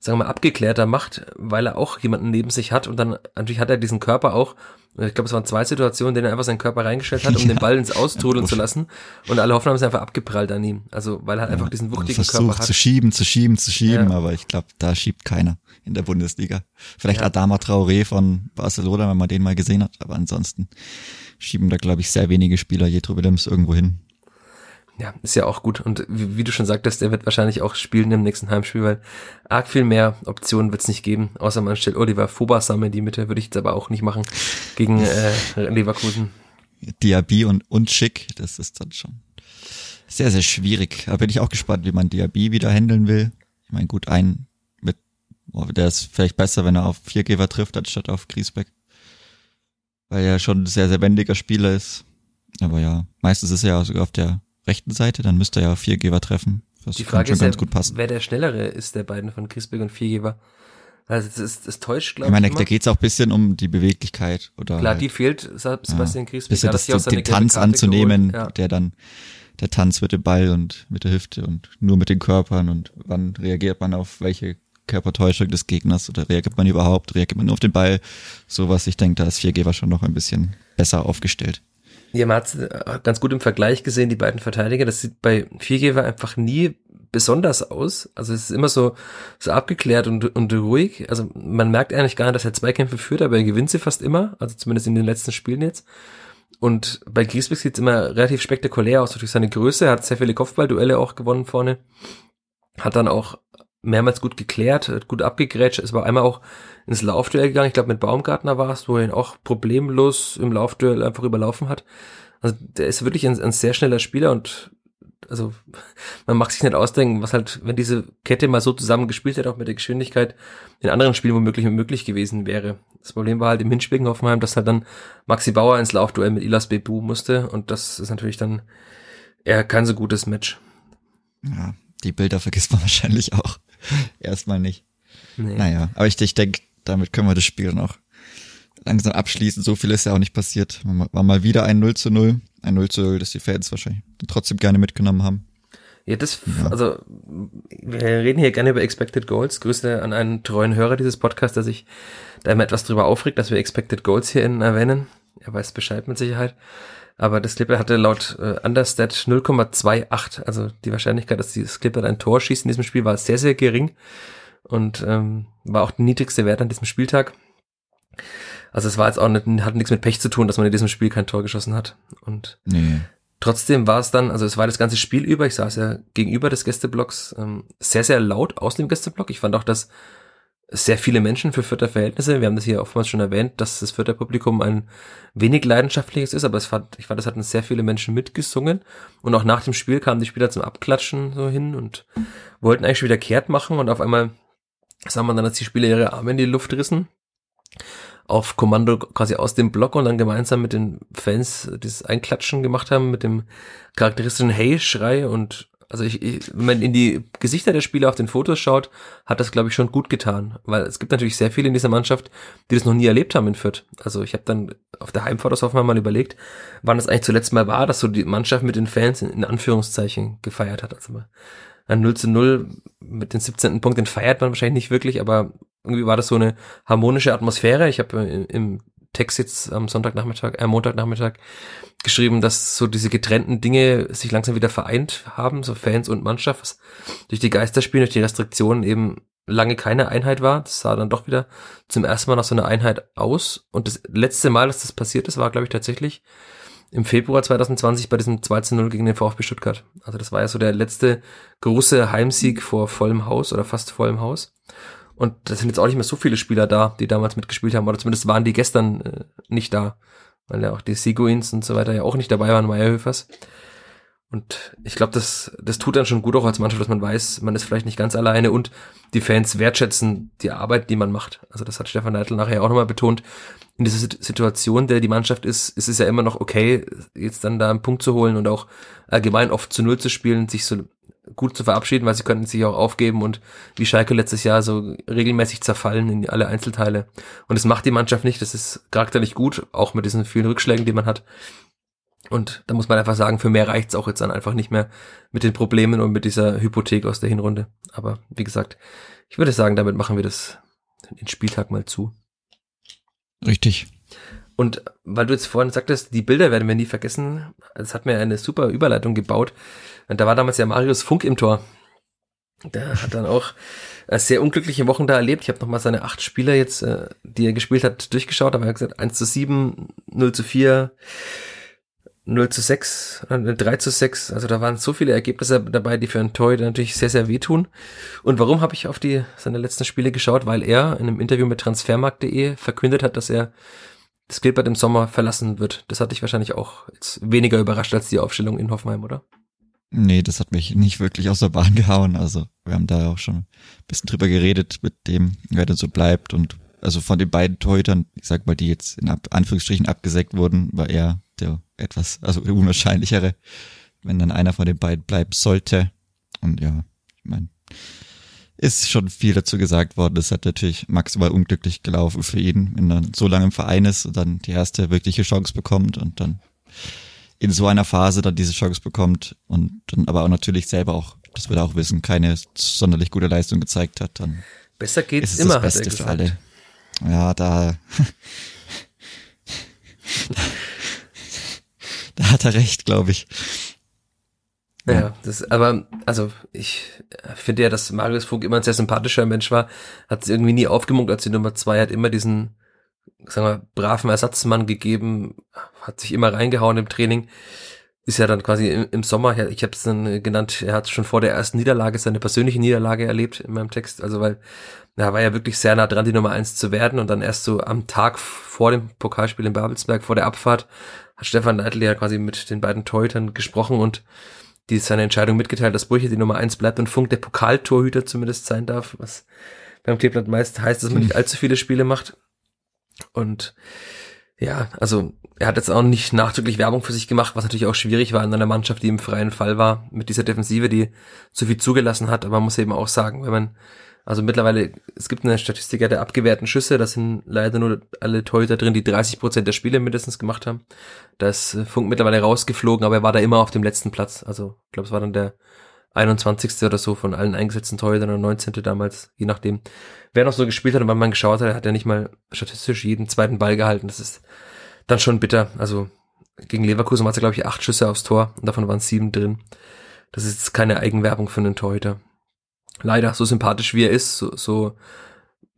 sagen wir mal, abgeklärter macht, weil er auch jemanden neben sich hat und dann natürlich hat er diesen Körper auch. Ich glaube, es waren zwei Situationen, in denen er einfach seinen Körper reingestellt hat, um ja. den Ball ins Austrudeln zu lassen. Und alle Hoffnung haben sie einfach abgeprallt an ihm. Also, weil er ja, einfach diesen wuchtigen Körper hat. zu schieben, zu schieben, zu schieben, ja. aber ich glaube, da schiebt keiner in der Bundesliga. Vielleicht Adama Traoré von Barcelona, wenn man den mal gesehen hat, aber ansonsten schieben da, glaube ich, sehr wenige Spieler Jetro Willems irgendwo hin. Ja, ist ja auch gut. Und wie, wie, du schon sagtest, der wird wahrscheinlich auch spielen im nächsten Heimspiel, weil arg viel mehr Optionen wird es nicht geben, außer man stellt Oliver Fobasam in die Mitte, würde ich jetzt aber auch nicht machen gegen äh, Leverkusen. Diaby und, und Schick, das ist dann schon sehr, sehr schwierig. Da bin ich auch gespannt, wie man Diaby wieder handeln will. Ich meine, gut, ein mit, oh, der ist vielleicht besser, wenn er auf Viergeber trifft, anstatt auf Griesbeck. Weil er schon ein sehr, sehr wendiger Spieler ist. Aber ja, meistens ist er ja sogar auf der rechten Seite, dann müsste er ja Viergeber treffen. Das die Frage ist ja, wer der schnellere ist der beiden von Griesbeck und Viergeber. Also das, ist, das täuscht, glaube ich. Ich meine, da geht es auch bisschen um die Beweglichkeit. oder Klar, halt, die fehlt Sebastian ja, Griesbeck. Bisschen das, das, den Tanz anzunehmen, ja. der dann, der Tanz mit dem Ball und mit der Hüfte und nur mit den Körpern und wann reagiert man auf welche Körpertäuschung des Gegners oder reagiert man überhaupt, reagiert man nur auf den Ball, sowas. Ich denke, da ist Viergeber schon noch ein bisschen besser aufgestellt. Ja, man hat ganz gut im Vergleich gesehen, die beiden Verteidiger. Das sieht bei Viergeber einfach nie besonders aus. Also es ist immer so, so abgeklärt und, und ruhig. Also man merkt eigentlich gar nicht, dass er Zweikämpfe führt, aber er gewinnt sie fast immer. Also zumindest in den letzten Spielen jetzt. Und bei Griesbeck sieht es immer relativ spektakulär aus durch seine Größe. Er hat sehr viele Kopfballduelle auch gewonnen vorne. Hat dann auch mehrmals gut geklärt, gut abgegrätscht. Es war einmal auch ins Laufduell gegangen. Ich glaube, mit Baumgartner war es, wo er ihn auch problemlos im Laufduell einfach überlaufen hat. Also der ist wirklich ein, ein sehr schneller Spieler und also man mag sich nicht ausdenken, was halt, wenn diese Kette mal so zusammen gespielt hätte, auch mit der Geschwindigkeit, in anderen Spielen womöglich möglich gewesen wäre. Das Problem war halt im Hinspiel in Hoffenheim, dass halt dann Maxi Bauer ins Laufduell mit Ilas Bebu musste und das ist natürlich dann eher kein so gutes Match. Ja, die Bilder vergisst man wahrscheinlich auch. Erstmal nicht. Nee. Naja, aber ich, ich denke, damit können wir das Spiel noch langsam abschließen. So viel ist ja auch nicht passiert. War mal wieder ein 0 zu 0. Ein 0 zu 0, das die Fans wahrscheinlich trotzdem gerne mitgenommen haben. Ja, das, ja. also, wir reden hier gerne über Expected Goals. Grüße an einen treuen Hörer dieses Podcasts, der sich da immer etwas drüber aufregt, dass wir Expected Goals hier erwähnen. Er weiß Bescheid mit Sicherheit. Aber das Clipper hatte laut äh, Understat 0,28. Also die Wahrscheinlichkeit, dass dieses Clipper ein Tor schießt in diesem Spiel, war sehr, sehr gering. Und ähm, war auch der niedrigste Wert an diesem Spieltag. Also es war jetzt auch nicht, hat nichts mit Pech zu tun, dass man in diesem Spiel kein Tor geschossen hat. Und nee. trotzdem war es dann, also es war das ganze Spiel über, ich saß ja gegenüber des Gästeblocks, ähm, sehr, sehr laut aus dem Gästeblock. Ich fand auch, dass sehr viele Menschen für Fürther Verhältnisse. Wir haben das hier oftmals schon erwähnt, dass das Fürther Publikum ein wenig leidenschaftliches ist, aber es fand, ich fand, es hatten sehr viele Menschen mitgesungen und auch nach dem Spiel kamen die Spieler zum Abklatschen so hin und wollten eigentlich schon wieder kehrt machen und auf einmal sah man dann, dass die Spieler ihre Arme in die Luft rissen auf Kommando quasi aus dem Block und dann gemeinsam mit den Fans dieses Einklatschen gemacht haben mit dem charakteristischen Hey-Schrei und also ich, ich, wenn man in die Gesichter der Spieler auf den Fotos schaut, hat das, glaube ich, schon gut getan. Weil es gibt natürlich sehr viele in dieser Mannschaft, die das noch nie erlebt haben in Fürth. Also ich habe dann auf der Heimfahrt aus Hoffenheim mal überlegt, wann das eigentlich zuletzt mal war, dass so die Mannschaft mit den Fans in, in Anführungszeichen gefeiert hat. Also ein 0 zu 0 mit den 17. Punkt, den feiert man wahrscheinlich nicht wirklich, aber irgendwie war das so eine harmonische Atmosphäre. Ich habe im Text jetzt am Sonntagnachmittag, äh, Montagnachmittag geschrieben, dass so diese getrennten Dinge sich langsam wieder vereint haben, so Fans und Mannschaft, was durch die Geisterspiele, durch die Restriktionen eben lange keine Einheit war. Das sah dann doch wieder zum ersten Mal nach so einer Einheit aus. Und das letzte Mal, dass das passiert ist, war, glaube ich, tatsächlich im Februar 2020 bei diesem 2 0 gegen den VfB Stuttgart. Also das war ja so der letzte große Heimsieg vor vollem Haus oder fast vollem Haus. Und da sind jetzt auch nicht mehr so viele Spieler da, die damals mitgespielt haben, oder zumindest waren die gestern äh, nicht da, weil ja auch die Seguins und so weiter ja auch nicht dabei waren, Meierhöfers. Und ich glaube, das, das tut dann schon gut auch als Mannschaft, dass man weiß, man ist vielleicht nicht ganz alleine und die Fans wertschätzen die Arbeit, die man macht. Also das hat Stefan Neidl nachher auch nochmal betont. In dieser Situation, der die Mannschaft ist, ist es ja immer noch okay, jetzt dann da einen Punkt zu holen und auch allgemein oft zu Null zu spielen, sich so gut zu verabschieden, weil sie könnten sich auch aufgeben und wie Schalke letztes Jahr so regelmäßig zerfallen in alle Einzelteile. Und das macht die Mannschaft nicht, das ist charakterlich gut, auch mit diesen vielen Rückschlägen, die man hat. Und da muss man einfach sagen, für mehr reicht's auch jetzt dann einfach nicht mehr mit den Problemen und mit dieser Hypothek aus der Hinrunde. Aber wie gesagt, ich würde sagen, damit machen wir das den Spieltag mal zu. Richtig. Und weil du jetzt vorhin sagtest, die Bilder werden wir nie vergessen, es hat mir eine super Überleitung gebaut. Und da war damals ja Marius Funk im Tor. Der hat dann auch äh, sehr unglückliche Wochen da erlebt. Ich habe nochmal seine acht Spiele jetzt, äh, die er gespielt hat, durchgeschaut. Da war er gesagt, 1 zu 7, 0 zu 4, 0 zu 6, 3 zu 6. Also da waren so viele Ergebnisse dabei, die für einen Toy natürlich sehr, sehr wehtun. Und warum habe ich auf die seine letzten Spiele geschaut? Weil er in einem Interview mit transfermarkt.de verkündet hat, dass er das Clippert im Sommer verlassen wird. Das hat dich wahrscheinlich auch weniger überrascht als die Aufstellung in Hoffenheim, oder? Nee, das hat mich nicht wirklich aus der Bahn gehauen. Also wir haben da auch schon ein bisschen drüber geredet mit dem, wer denn so bleibt. Und also von den beiden Torhütern, ich sag mal, die jetzt in Anführungsstrichen abgesägt wurden, war er der etwas, also der unwahrscheinlichere, wenn dann einer von den beiden bleiben sollte. Und ja, ich meine, ist schon viel dazu gesagt worden. Das hat natürlich maximal unglücklich gelaufen für ihn, wenn er so lange im Verein ist und dann die erste wirkliche Chance bekommt und dann in so einer Phase dann diese Chance bekommt und dann aber auch natürlich selber auch, das wird er auch wissen, keine sonderlich gute Leistung gezeigt hat, dann besser geht's ist es immer, das Beste hat er für alle. Ja, da, da hat er recht, glaube ich. Ja, das, aber, also, ich finde ja, dass Marius Funk immer ein sehr sympathischer Mensch war, hat es irgendwie nie aufgemunkt als die Nummer zwei, hat immer diesen, sagen wir, braven Ersatzmann gegeben, hat sich immer reingehauen im Training, ist ja dann quasi im, Sommer, ich habe es dann genannt, er hat schon vor der ersten Niederlage seine persönliche Niederlage erlebt in meinem Text, also weil, er war ja wirklich sehr nah dran, die Nummer eins zu werden und dann erst so am Tag vor dem Pokalspiel in Babelsberg, vor der Abfahrt, hat Stefan Neidl ja quasi mit den beiden Torhütern gesprochen und die seine Entscheidung mitgeteilt, dass Brüche die Nummer eins bleibt und Funk der Pokaltorhüter zumindest sein darf, was beim Kleeblatt meist heißt, dass man nicht allzu viele Spiele macht. Und ja, also er hat jetzt auch nicht nachdrücklich Werbung für sich gemacht, was natürlich auch schwierig war in einer Mannschaft, die im freien Fall war, mit dieser Defensive, die zu viel zugelassen hat. Aber man muss eben auch sagen, wenn man, also mittlerweile, es gibt eine Statistik der abgewehrten Schüsse, das sind leider nur alle Torhüter drin, die 30 Prozent der Spiele mindestens gemacht haben. Da ist äh, Funk mittlerweile rausgeflogen, aber er war da immer auf dem letzten Platz. Also ich glaube, es war dann der 21. oder so von allen eingesetzten Torhütern oder 19. damals, je nachdem. Wer noch so gespielt hat und wann man geschaut hat, hat er nicht mal statistisch jeden zweiten Ball gehalten. Das ist dann schon bitter. Also gegen Leverkusen war es, glaube ich, acht Schüsse aufs Tor und davon waren sieben drin. Das ist keine Eigenwerbung für einen Torhüter. Leider, so sympathisch wie er ist, so, so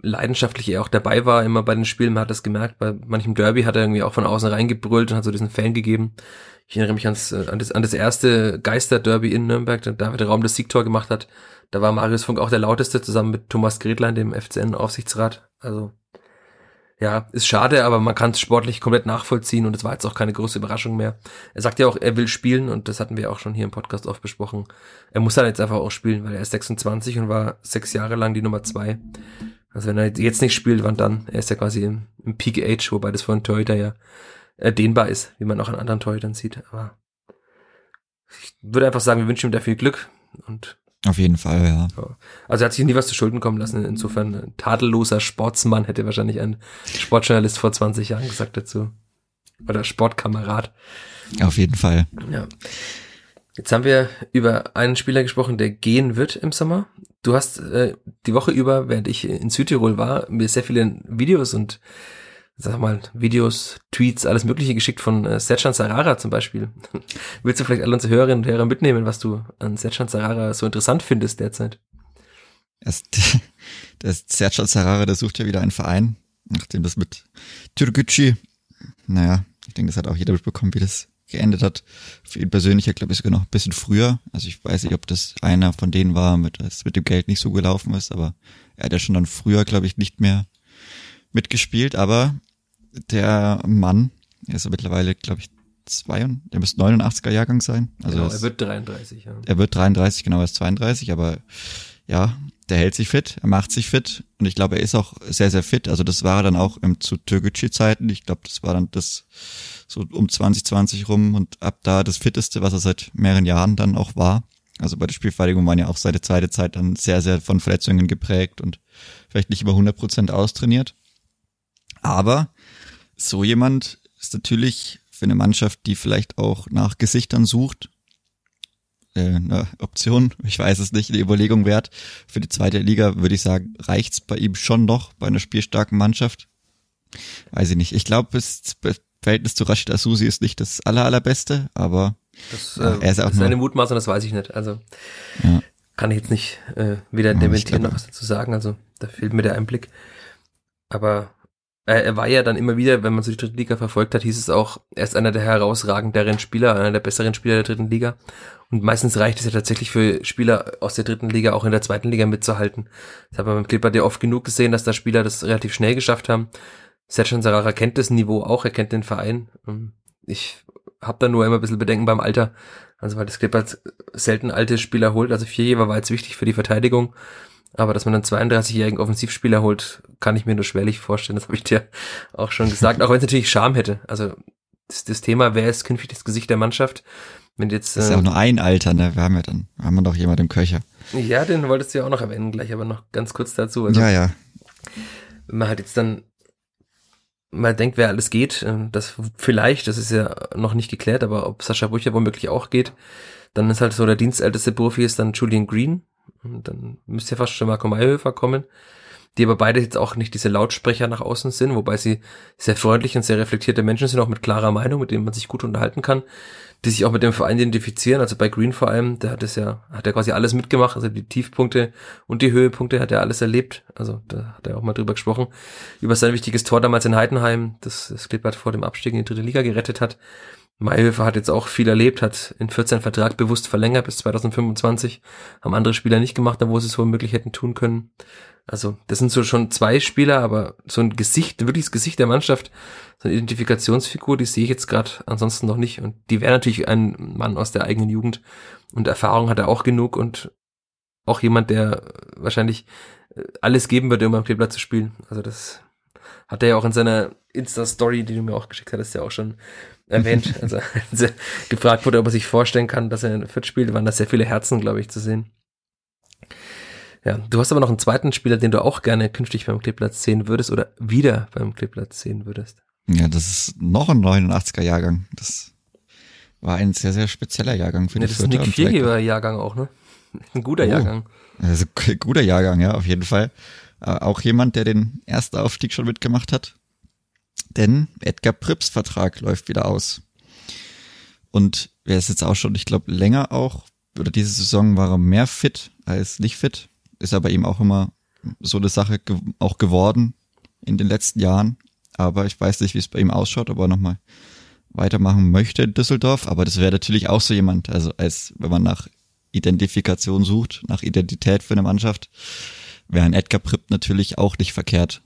leidenschaftlich er auch dabei war, immer bei den Spielen, man hat das gemerkt, bei manchem Derby hat er irgendwie auch von außen reingebrüllt und hat so diesen Fan gegeben. Ich erinnere mich ans, an, das, an das erste Geister-Derby in Nürnberg, da David Raum das Siegtor gemacht hat. Da war Marius Funk auch der lauteste, zusammen mit Thomas Gretlein, dem FCN-Aufsichtsrat. Also, ja, ist schade, aber man kann es sportlich komplett nachvollziehen und es war jetzt auch keine große Überraschung mehr. Er sagt ja auch, er will spielen und das hatten wir auch schon hier im Podcast oft besprochen. Er muss dann jetzt einfach auch spielen, weil er ist 26 und war sechs Jahre lang die Nummer zwei. Also wenn er jetzt nicht spielt, wann dann? Er ist ja quasi im, im Peak Age, wobei das einen Torhüter ja äh, dehnbar ist, wie man auch an anderen Torhütern sieht. Aber ich würde einfach sagen, wir wünschen ihm da viel Glück und Auf jeden Fall, ja. Also er hat sich nie was zu Schulden kommen lassen. Insofern ein tadelloser Sportsmann hätte wahrscheinlich ein Sportjournalist vor 20 Jahren gesagt dazu. Oder Sportkamerad. Auf jeden Fall. Ja. Jetzt haben wir über einen Spieler gesprochen, der gehen wird im Sommer. Du hast äh, die Woche über, während ich in Südtirol war, mir sehr viele Videos und sag mal, Videos, Tweets, alles Mögliche geschickt von äh, Sercan Sarara zum Beispiel. Willst du vielleicht alle unsere Hörerinnen und Hörer mitnehmen, was du an Sercan Sarara so interessant findest derzeit? Erst, der Sergio Sarara, der sucht ja wieder einen Verein, nachdem das mit Türkgücü, naja, ich denke, das hat auch jeder mitbekommen, wie das geendet hat. Für ihn persönlich, glaube ich, sogar noch ein bisschen früher. Also ich weiß nicht, ob das einer von denen war, mit, das mit dem Geld nicht so gelaufen ist, aber er hat ja schon dann früher, glaube ich, nicht mehr mitgespielt, aber der Mann, er ist ja mittlerweile, glaube ich, zwei, der müsste 89er Jahrgang sein. Also genau, er wird 33, ja. er wird 33, genau, er ist 32, aber ja, der hält sich fit, er macht sich fit und ich glaube, er ist auch sehr, sehr fit. Also das war er dann auch im, zu Türkgücü-Zeiten. Ich glaube, das war dann das so um 2020 rum und ab da das fitteste, was er seit mehreren Jahren dann auch war. Also bei der Spielvereinigung waren ja auch seine zweite Zeit dann sehr, sehr von Verletzungen geprägt und vielleicht nicht über 100 Prozent austrainiert. Aber so jemand ist natürlich für eine Mannschaft, die vielleicht auch nach Gesichtern sucht, äh, eine Option, ich weiß es nicht, eine Überlegung wert. Für die zweite Liga würde ich sagen, reicht's bei ihm schon noch bei einer spielstarken Mannschaft. Weiß ich nicht. Ich glaube, das Verhältnis zu Rashid Asusi ist nicht das aller, allerbeste, aber das, äh, er ist auch ist eine Mutmaßung, das weiß ich nicht. Also ja. kann ich jetzt nicht äh, weder dementieren noch was dazu sagen. Also da fehlt mir der Einblick. Aber äh, er war ja dann immer wieder, wenn man so die dritte Liga verfolgt hat, hieß es auch, er ist einer der herausragenderen Spieler, einer der besseren Spieler der dritten Liga. Und meistens reicht es ja tatsächlich für Spieler aus der dritten Liga auch in der zweiten Liga mitzuhalten. Das hat man beim Clipper ja oft genug gesehen, dass da Spieler das relativ schnell geschafft haben. Sergio Sarara kennt das Niveau auch, er kennt den Verein. Ähm, ich habe da nur immer ein bisschen Bedenken beim Alter. Also weil das Clipper selten alte Spieler holt. Also Vierjeber war jetzt wichtig für die Verteidigung. Aber dass man einen 32-jährigen Offensivspieler holt, kann ich mir nur schwerlich vorstellen. Das habe ich dir auch schon gesagt. Auch wenn es natürlich Charme hätte. Also das, das, Thema, wer ist künftig das Gesicht der Mannschaft? Wenn jetzt, das ist ja auch äh, nur ein Alter, ne? Wir haben ja dann, haben wir doch jemand im Köcher. Ja, den wolltest du ja auch noch erwähnen, gleich aber noch ganz kurz dazu. Also, ja, ja. Wenn man halt jetzt dann mal denkt, wer alles geht, äh, das vielleicht, das ist ja noch nicht geklärt, aber ob Sascha Brücher womöglich auch geht, dann ist halt so der dienstälteste Profi ist dann Julian Green, dann müsste ja fast schon Marco Mayhöfer kommen, die aber beide jetzt auch nicht diese Lautsprecher nach außen sind, wobei sie sehr freundlich und sehr reflektierte Menschen sind, auch mit klarer Meinung, mit denen man sich gut unterhalten kann, die sich auch mit dem Verein identifizieren. Also bei Green vor allem, der hat es ja, hat er quasi alles mitgemacht, also die Tiefpunkte und die Höhepunkte hat er alles erlebt. Also da hat er auch mal drüber gesprochen. Über sein wichtiges Tor damals in Heidenheim, das das Klippert vor dem Abstieg in die dritte Liga gerettet hat. Mayhöfer hat jetzt auch viel erlebt, hat in 14 Vertrag bewusst verlängert bis 2025. Haben andere Spieler nicht gemacht, da wo sie es womöglich hätten tun können. Also, das sind so schon zwei Spieler, aber so ein Gesicht, wirkliches Gesicht der Mannschaft, so eine Identifikationsfigur, die sehe ich jetzt gerade ansonsten noch nicht. Und die wäre natürlich ein Mann aus der eigenen Jugend. Und Erfahrung hat er auch genug und auch jemand, der wahrscheinlich äh, alles geben würde, um am Kleeblatt zu spielen. Also das hat er ja auch in seiner Insta-Story, die du mir auch geschickt hattest, ja auch schon erwähnt. Also als er gefragt wurde, ob er sich vorstellen kann, dass er in Fürth spielt, waren da sehr viele Herzen, glaube ich, zu sehen. Ja, du hast aber noch einen zweiten Spieler, den du auch gerne künftig beim Kleeblatz sehen würdest oder wieder beim Kleeblatz sehen würdest. Ja, das ist noch ein 89er Jahrgang. Das war ein sehr, sehr spezieller Jahrgang für ja, die Das ist ein Nick Jahrgang auch, ne? Ein guter oh, Jahrgang. Also ein guter Jahrgang, ja, auf jeden Fall. Äh, auch jemand, der den ersten Aufstieg schon mitgemacht hat. Denn Edgar Prips Vertrag läuft wieder aus. Und er ist jetzt auch schon, ich glaube, länger auch, oder diese Saison war er mehr fit als nicht fit. Ist aber eben auch immer so eine Sache ge auch geworden in den letzten Jahren. Aber ich weiß nicht, wie es bei ihm ausschaut, ob er nochmal weitermachen möchte in Düsseldorf. Aber das wäre natürlich auch so jemand, also als wenn man nach Identifikation sucht, nach Identität für eine Mannschaft, wäre ein Edgar Pripp natürlich auch nicht verkehrt.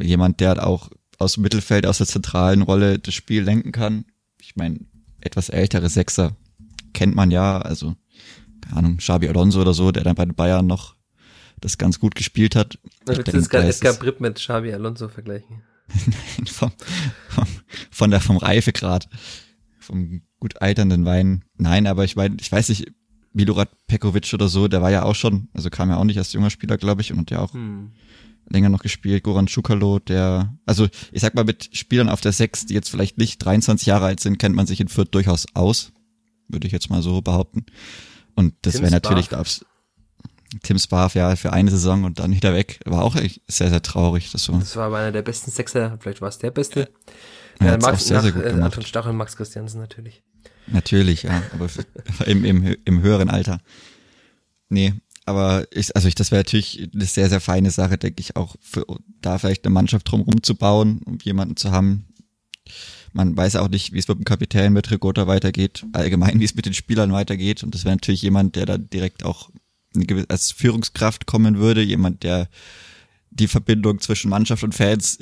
Jemand, der auch aus dem Mittelfeld, aus der zentralen Rolle das Spiel lenken kann. Ich meine, etwas ältere Sechser kennt man ja, also, keine Ahnung, Xabi Alonso oder so, der dann bei den Bayern noch das ganz gut gespielt hat. Du willst jetzt gerade Edgar Bripp mit Xabi Alonso vergleichen. vom, vom, von der, vom Reifegrad, vom gut alternden Wein. Nein, aber ich meine, ich weiß nicht, Milorad Pekovic oder so, der war ja auch schon, also kam ja auch nicht als junger Spieler, glaube ich, und ja auch hm länger noch gespielt. Goran Schukalo, der, also ich sag mal, mit Spielern auf der Sechs, die jetzt vielleicht nicht 23 Jahre alt sind, kennt man sich in Fürth durchaus aus. Würde ich jetzt mal so behaupten. Und das wäre natürlich, glaub's, Tim Sparf, ja, für eine Saison und dann wieder weg. War auch sehr, sehr traurig. Das, so. das war aber einer der besten Sechser, vielleicht war es der beste. Ja, äh, Max, sehr, nach, sehr gut äh, gemacht. Anton Stachel und Max Christiansen natürlich. Natürlich, ja, aber im, im, im höheren Alter. Nee, aber ich, also ich, das wäre natürlich eine sehr, sehr feine Sache, denke ich, auch für da vielleicht eine Mannschaft drumherum zu bauen, um jemanden zu haben. Man weiß auch nicht, wie es mit dem Kapitän mit Rigota weitergeht, allgemein, wie es mit den Spielern weitergeht. Und das wäre natürlich jemand, der da direkt auch als Führungskraft kommen würde, jemand, der die Verbindung zwischen Mannschaft und Fans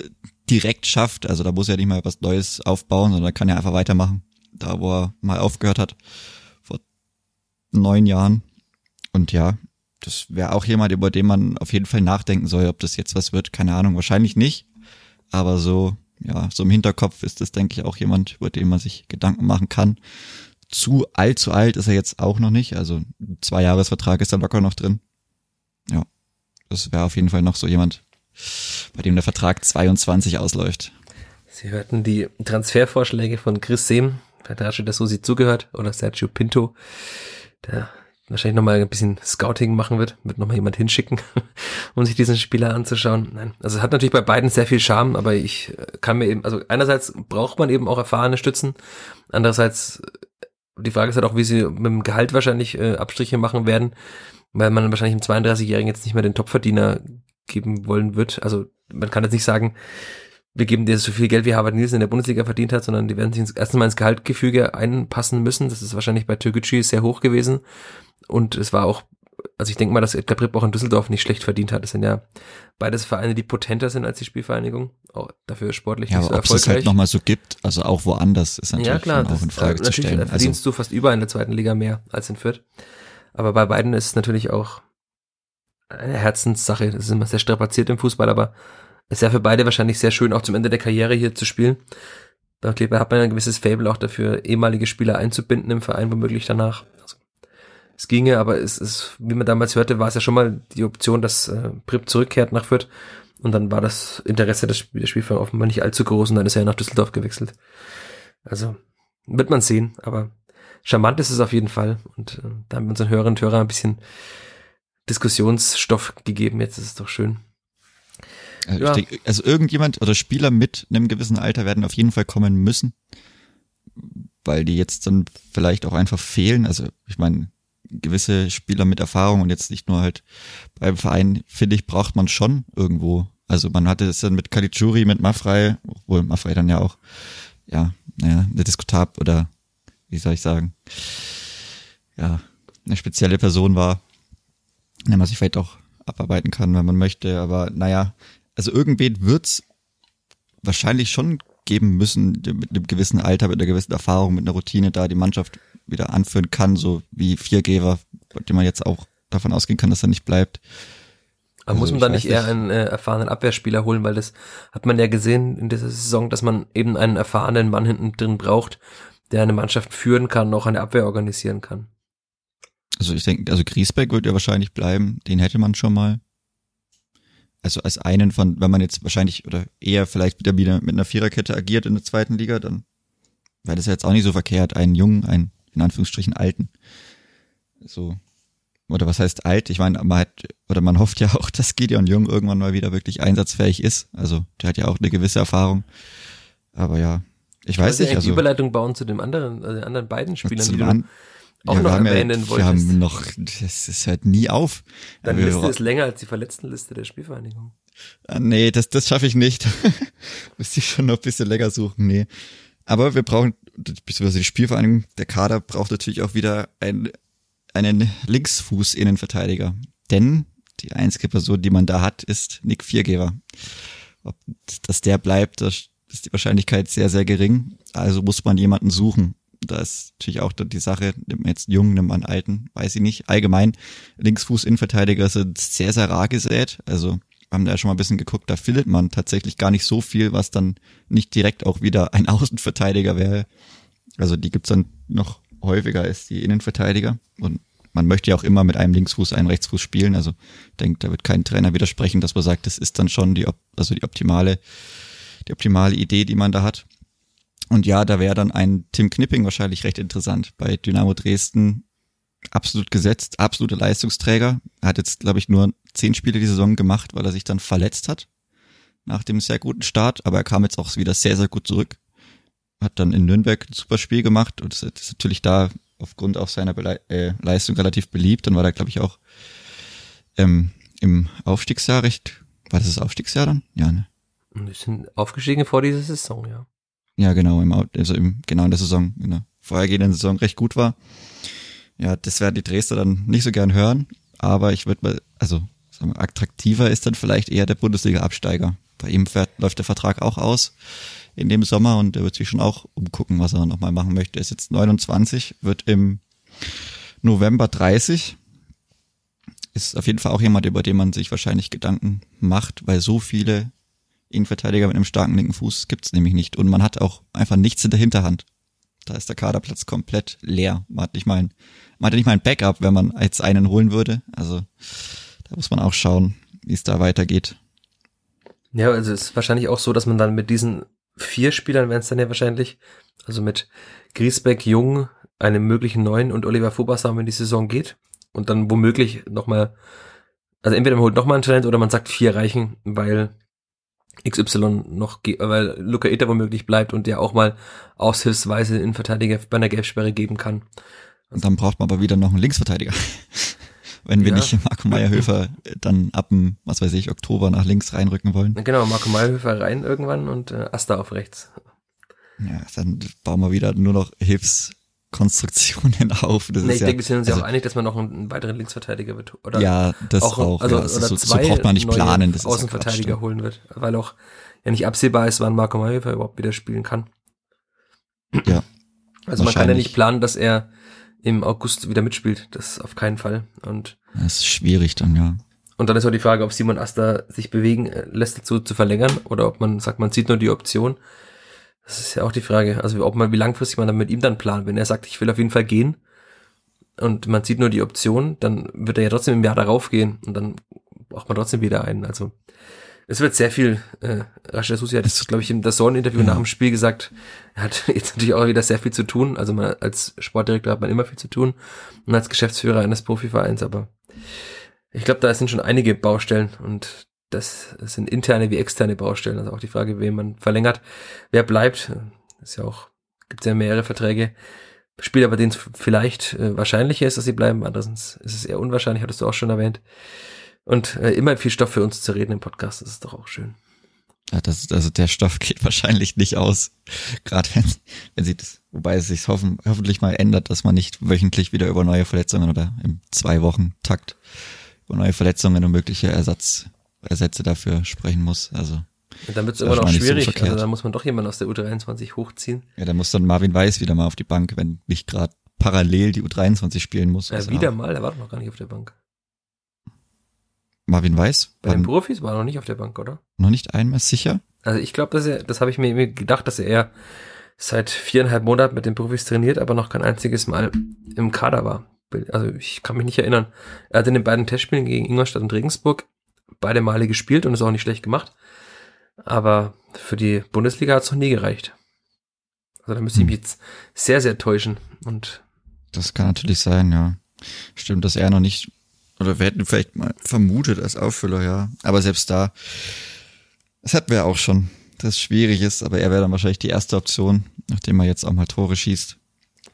direkt schafft. Also da muss er nicht mal was Neues aufbauen, sondern kann er einfach weitermachen, da wo er mal aufgehört hat, vor neun Jahren. Und ja, das wäre auch jemand, über den man auf jeden Fall nachdenken soll, ob das jetzt was wird, keine Ahnung, wahrscheinlich nicht. Aber so, ja, so im Hinterkopf ist das, denke ich, auch jemand, über den man sich Gedanken machen kann. Zu alt, zu alt ist er jetzt auch noch nicht. Also zwei Jahresvertrag ist da locker noch drin. Ja, das wäre auf jeden Fall noch so jemand, bei dem der Vertrag 22 ausläuft. Sie hörten die Transfervorschläge von Chris Sehm, hat das so sie zugehört, oder Sergio Pinto, der wahrscheinlich nochmal ein bisschen Scouting machen wird, wird nochmal jemand hinschicken, um sich diesen Spieler anzuschauen. Nein, also es hat natürlich bei beiden sehr viel Charme, aber ich äh, kann mir eben, also einerseits braucht man eben auch erfahrene Stützen, andererseits äh, die Frage ist halt auch, wie sie mit dem Gehalt wahrscheinlich äh, Abstriche machen werden, weil man wahrscheinlich im 32-Jährigen jetzt nicht mehr den Topverdiener geben wollen wird. Also man kann jetzt nicht sagen, wir geben dir so viel Geld, wie Harvard Nielsen in der Bundesliga verdient hat, sondern die werden sich erstens mal ins Gehaltgefüge einpassen müssen. Das ist wahrscheinlich bei Türkgücü sehr hoch gewesen. Und es war auch, also ich denke mal, dass Edgar Pripp auch in Düsseldorf nicht schlecht verdient hat. Das sind ja beides Vereine, die potenter sind als die Spielvereinigung. Auch dafür sportlich ja, nicht so aber ob es erfolgreich. halt nochmal so gibt, also auch woanders, ist natürlich ja klar, auch in Frage äh, zu natürlich stellen. Also, verdienst du fast überall in der zweiten Liga mehr als in Fürth. Aber bei beiden ist es natürlich auch eine Herzenssache. Das ist immer sehr strapaziert im Fußball, aber es ist ja für beide wahrscheinlich sehr schön, auch zum Ende der Karriere hier zu spielen. Da Kleber hat man ein gewisses Fable auch dafür, ehemalige Spieler einzubinden im Verein, womöglich danach. Es ginge, aber es ist, wie man damals hörte, war es ja schon mal die Option, dass äh, Prip zurückkehrt nach Fürth. Und dann war das Interesse des, Spiel- der offenbar nicht allzu groß und dann ist er ja nach Düsseldorf gewechselt. Also, wird man sehen, aber charmant ist es auf jeden Fall. Und äh, da haben wir unseren Hörerinnen und Hörern ein bisschen Diskussionsstoff gegeben. Jetzt ist es doch schön. Also, Ja. ich denk, also irgendjemand oder Spieler mit einem gewissen Alter werden auf jeden Fall kommen müssen, weil die jetzt dann vielleicht auch einfach fehlen. Also ich meine, gewisse Spieler mit Erfahrung und jetzt nicht nur halt beim Verein, finde ich, braucht man schon irgendwo. Also man hatte es dann mit Caligiuri, mit Maffrey, obwohl Maffrey dann ja auch, ja, naja, eine diskutab oder wie soll ich sagen, ja, eine spezielle Person war, an der man sich vielleicht auch abarbeiten kann, wenn man möchte. Aber naja, also irgendwen wird's wahrscheinlich schon geben müssen, mit einem gewissen Alter, mit einer gewissen Erfahrung, mit einer Routine da die Mannschaft wieder anführen kann, so wie Viergeber, bei dem man jetzt auch davon ausgehen kann, dass er nicht bleibt. Aber Also muss man da nicht eher einen äh, erfahrenen Abwehrspieler holen, weil das hat man ja gesehen in dieser Saison, dass man eben einen erfahrenen Mann hinten drin braucht, der eine Mannschaft führen kann, auch eine Abwehr organisieren kann. Also ich denke, also Griesbeck wird ja wahrscheinlich bleiben, den hätte man schon mal. Also als einen von, wenn man jetzt wahrscheinlich oder eher vielleicht wieder wieder mit einer Viererkette agiert in der zweiten Liga, dann wäre das ja jetzt auch nicht so verkehrt, einen jungen, einen in Anführungsstrichen alten. So. Oder was heißt alt? Ich meine, man hat, oder man hofft ja auch, dass Gideon Jung irgendwann mal wieder wirklich einsatzfähig ist. Also der hat ja auch eine gewisse Erfahrung. Aber ja, ich weiß Wollte nicht. Also, die Überleitung bauen zu dem anderen, also den anderen beiden Spielern, die du auch ja, noch wir haben erwähnen ja, wolltest. Wir haben noch, das, das hört nie auf. Deine Wir- Liste ist länger als die Verletztenliste der Spielvereinigung. Ah, Nee, das, das schaffe ich nicht. Müsste ich schon noch ein bisschen länger suchen. Nee. Aber wir brauchen, beziehungsweise die Spielvereinigung, der Kader braucht natürlich auch wieder ein, einen Linksfuß-Innenverteidiger. Denn die einzige Person, die man da hat, ist Nick Viergeber. Ob, dass der bleibt, das ist die Wahrscheinlichkeit sehr, sehr gering. Also muss man jemanden suchen. Da ist natürlich auch die Sache, nimmt man jetzt einen Jungen, nimmt man einen Alten, weiß ich nicht. Allgemein, Linksfuß-Innenverteidiger sind sehr, sehr rar gesät. Also haben da schon mal ein bisschen geguckt, da findet man tatsächlich gar nicht so viel, was dann nicht direkt auch wieder ein Außenverteidiger wäre. Also die gibt's dann noch häufiger als die Innenverteidiger. Und man möchte ja auch immer mit einem Linksfuß, einem Rechtsfuß spielen. Also ich denke, da wird kein Trainer widersprechen, dass man sagt, das ist dann schon die, also die optimale, die optimale Idee, die man da hat. Und ja, da wäre dann ein Tim Knipping wahrscheinlich recht interessant. Bei Dynamo Dresden absolut gesetzt, absoluter Leistungsträger. Er hat jetzt, glaube ich, nur zehn Spiele die Saison gemacht, weil er sich dann verletzt hat nach dem sehr guten Start. Aber er kam jetzt auch wieder sehr, sehr gut zurück. Hat dann in Nürnberg ein super Spiel gemacht und ist ist natürlich da aufgrund auch seiner Belei äh, Leistung relativ beliebt. Dann war er, glaube ich, auch ähm, im Aufstiegsjahr recht. War das das Aufstiegsjahr dann? Ja, ne? Und die sind aufgestiegen vor dieser Saison, ja. Ja, genau, im, also im, genau in der Saison, in der vorhergehenden Saison recht gut war. Ja, das werden die Dresdner dann nicht so gern hören, aber ich würde mal, also sagen wir, attraktiver ist dann vielleicht eher der Bundesliga-Absteiger. Bei ihm fährt, läuft der Vertrag auch aus in dem Sommer und er wird sich schon auch umgucken, was er nochmal machen möchte. Er ist jetzt 29, wird im November 30. Ist auf jeden Fall auch jemand, über den man sich wahrscheinlich Gedanken macht, weil so viele Innenverteidiger mit einem starken linken Fuß gibt's nämlich nicht. Und man hat auch einfach nichts in der Hinterhand. Da ist der Kaderplatz komplett leer. Man hat nicht mal ein, man hat nicht mal ein Backup, wenn man jetzt einen holen würde. Also da muss man auch schauen, wie es da weitergeht. Ja, also es ist wahrscheinlich auch so, dass man dann mit diesen vier Spielern wären es dann ja wahrscheinlich. Also mit Griesbeck, Jung, einem möglichen neuen und Oliver Fobasam, wenn die Saison geht. Und dann womöglich nochmal, also entweder man holt nochmal ein Talent oder man sagt vier reichen, weil XY noch, weil Luca Eta womöglich bleibt und der auch mal aushilfsweise in Verteidiger bei einer Gelbsperre geben kann. Und dann braucht man aber wieder noch einen Linksverteidiger. Wenn wir ja. nicht Marco Meyerhöfer dann ab dem, was weiß ich, Oktober nach links reinrücken wollen. Genau, Marco Meyerhöfer rein irgendwann und äh, Asta auf rechts. Ja, dann bauen wir wieder nur noch Hilfs, Konstruktionen auf. Das nee, ich ja, denke, wir sind uns also, ja auch einig, dass man noch einen weiteren Linksverteidiger wird. Oder ja, das auch. auch also, ja. oder so, zwei so braucht man nicht planen. Das Außenverteidiger ja holen wird, weil auch ja nicht absehbar ist, wann Marco Mayhofer überhaupt wieder spielen kann. Ja. Also man kann ja nicht planen, dass er im August wieder mitspielt. Das auf keinen Fall. Und das ist schwierig dann, ja. Und dann ist auch die Frage, ob Simon Asta sich bewegen äh, lässt dazu zu verlängern oder ob man sagt, man zieht nur die Option. Das ist ja auch die Frage. Also ob man, wie langfristig man dann mit ihm dann plant. Wenn er sagt, ich will auf jeden Fall gehen und man sieht nur die Option, dann wird er ja trotzdem im Jahr darauf gehen und dann braucht man trotzdem wieder einen. Also es wird sehr viel, äh, Rashid Susi hat das, glaube ich, im Dazorn-Interview ja. nach dem Spiel gesagt, er hat jetzt natürlich auch wieder sehr viel zu tun. Also man, als Sportdirektor hat man immer viel zu tun und als Geschäftsführer eines Profivereins, aber ich glaube, da sind schon einige Baustellen und das sind interne wie externe Baustellen. Also auch die Frage, wen man verlängert, wer bleibt. Ist ja auch, gibt ja mehrere Verträge. Spieler, bei denen es vielleicht äh, wahrscheinlicher ist, dass sie bleiben. Andererseits ist es eher unwahrscheinlich, hattest du auch schon erwähnt. Und äh, immer viel Stoff für uns zu reden im Podcast, das ist doch auch schön. Ja, das also der Stoff geht wahrscheinlich nicht aus. Gerade wenn, wenn sie das, wobei es sich hoffen, hoffentlich mal ändert, dass man nicht wöchentlich wieder über neue Verletzungen oder im zwei Wochen Takt über neue Verletzungen und mögliche Ersatz Ersätze dafür sprechen muss. Also ja, dann wird es immer noch schwierig. So also da muss man doch jemanden aus der U23 hochziehen. Ja, da muss dann Marvin Weiß wieder mal auf die Bank, wenn nicht gerade parallel die U23 spielen muss. Ja, also wieder mal, der war doch noch gar nicht auf der Bank. Marvin Weiß? Bei den Profis war er noch nicht auf der Bank, oder? Noch nicht einmal sicher? Also ich glaube, dass er, das habe ich mir gedacht, dass er seit viereinhalb Monaten mit den Profis trainiert, aber noch kein einziges Mal im Kader war. Also ich kann mich nicht erinnern. Er hat in den beiden Testspielen gegen Ingolstadt und Regensburg beide Male gespielt und ist auch nicht schlecht gemacht. Aber für die Bundesliga hat es noch nie gereicht. Also da müsste ich hm. mich jetzt sehr, sehr täuschen. Und das kann natürlich sein, ja. Stimmt, dass er noch nicht, oder wir hätten vielleicht mal vermutet als Auffüller, ja. Aber selbst da, das hatten wir auch schon, dass es schwierig ist, aber er wäre dann wahrscheinlich die erste Option, nachdem er jetzt auch mal Tore schießt,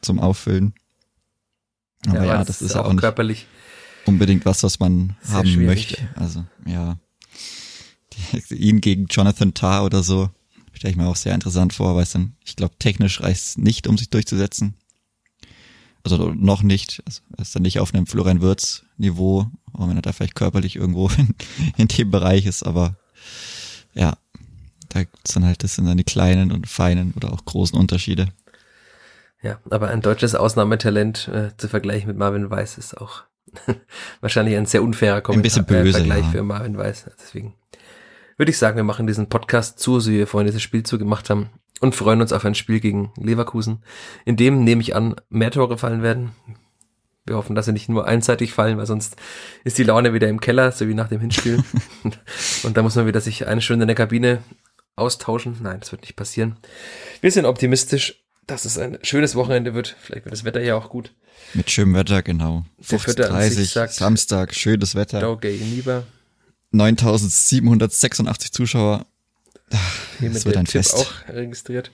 zum Auffüllen. Aber ja, ja das, ist auch, auch nicht körperlich unbedingt was, was man Sehr haben schwierig. möchte. Also, ja. Ihn gegen Jonathan Tarr oder so, stelle ich mir auch sehr interessant vor, weil es dann, ich glaube, technisch reicht es nicht, um sich durchzusetzen. Also noch nicht. Also er ist dann nicht auf einem Florian Wirtz Niveau, auch wenn er da vielleicht körperlich irgendwo in, in dem Bereich ist, aber ja, da gibt's dann halt, das sind dann die kleinen und feinen oder auch großen Unterschiede. Ja, aber ein deutsches Ausnahmetalent äh, zu vergleichen mit Marvin Weiß ist auch Wahrscheinlich ein sehr unfairer Kommentar, ein bisschen böse, äh, Vergleich ja. für Marvin Weiß. Deswegen würde ich sagen, wir machen diesen Podcast zu, so wie wir vorhin dieses Spiel zugemacht haben und freuen uns auf ein Spiel gegen Leverkusen, in dem, nehme ich an, mehr Tore fallen werden. Wir hoffen, dass sie nicht nur einseitig fallen, weil sonst ist die Laune wieder im Keller, so wie nach dem Hinspiel. und da muss man wieder sich eine Stunde in der Kabine austauschen. Nein, das wird nicht passieren. Wir sind optimistisch, dass es ein schönes Wochenende wird. Vielleicht wird das Wetter ja auch gut. Mit schönem Wetter, genau. 30, Samstag, schönes Wetter. Dauge lieber. 9786 Zuschauer. Hier das wird ein Tipp Fest. auch registriert.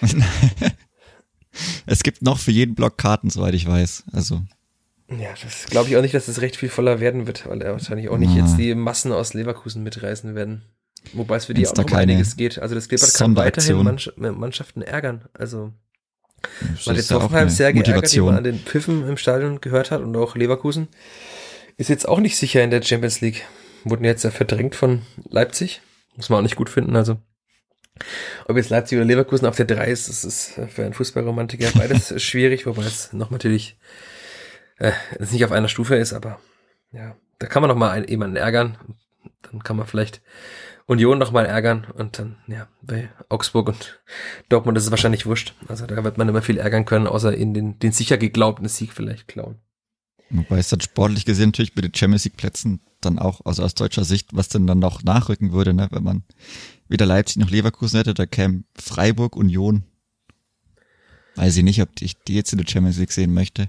es gibt noch für jeden Block Karten, soweit ich weiß. Also. Ja, das glaube ich auch nicht, dass es recht viel voller werden wird, weil er wahrscheinlich auch nicht ah. jetzt die Massen aus Leverkusen mitreißen werden. Wobei es für die Wenn's auch noch einiges geht. Also das Kleeblatt kann weiterhin Mannschaften ärgern. Also hat jetzt Hoffenheim sehr geärgert, die man an den Pfiffen im Stadion gehört hat und auch Leverkusen. Ist jetzt auch nicht sicher in der Champions League. Wurden jetzt ja verdrängt von Leipzig. Muss man auch nicht gut finden. Also, ob jetzt Leipzig oder Leverkusen auf der 3 ist, das ist für einen Fußballromantiker beides schwierig, wobei es noch natürlich äh, nicht auf einer Stufe ist, aber ja, da kann man noch mal einen, jemanden ärgern. Dann kann man vielleicht Union nochmal ärgern und dann, ja, bei Augsburg und Dortmund ist es wahrscheinlich wurscht. Also da wird man immer viel ärgern können, außer in den, den sicher geglaubten Sieg vielleicht klauen. Wobei es dann sportlich gesehen natürlich mit den Champions League Plätzen dann auch, also aus deutscher Sicht, was denn dann noch nachrücken würde, ne, wenn man weder Leipzig noch Leverkusen hätte, da käme Freiburg, Union. Weiß ich nicht, ob ich die jetzt in der Champions League sehen möchte.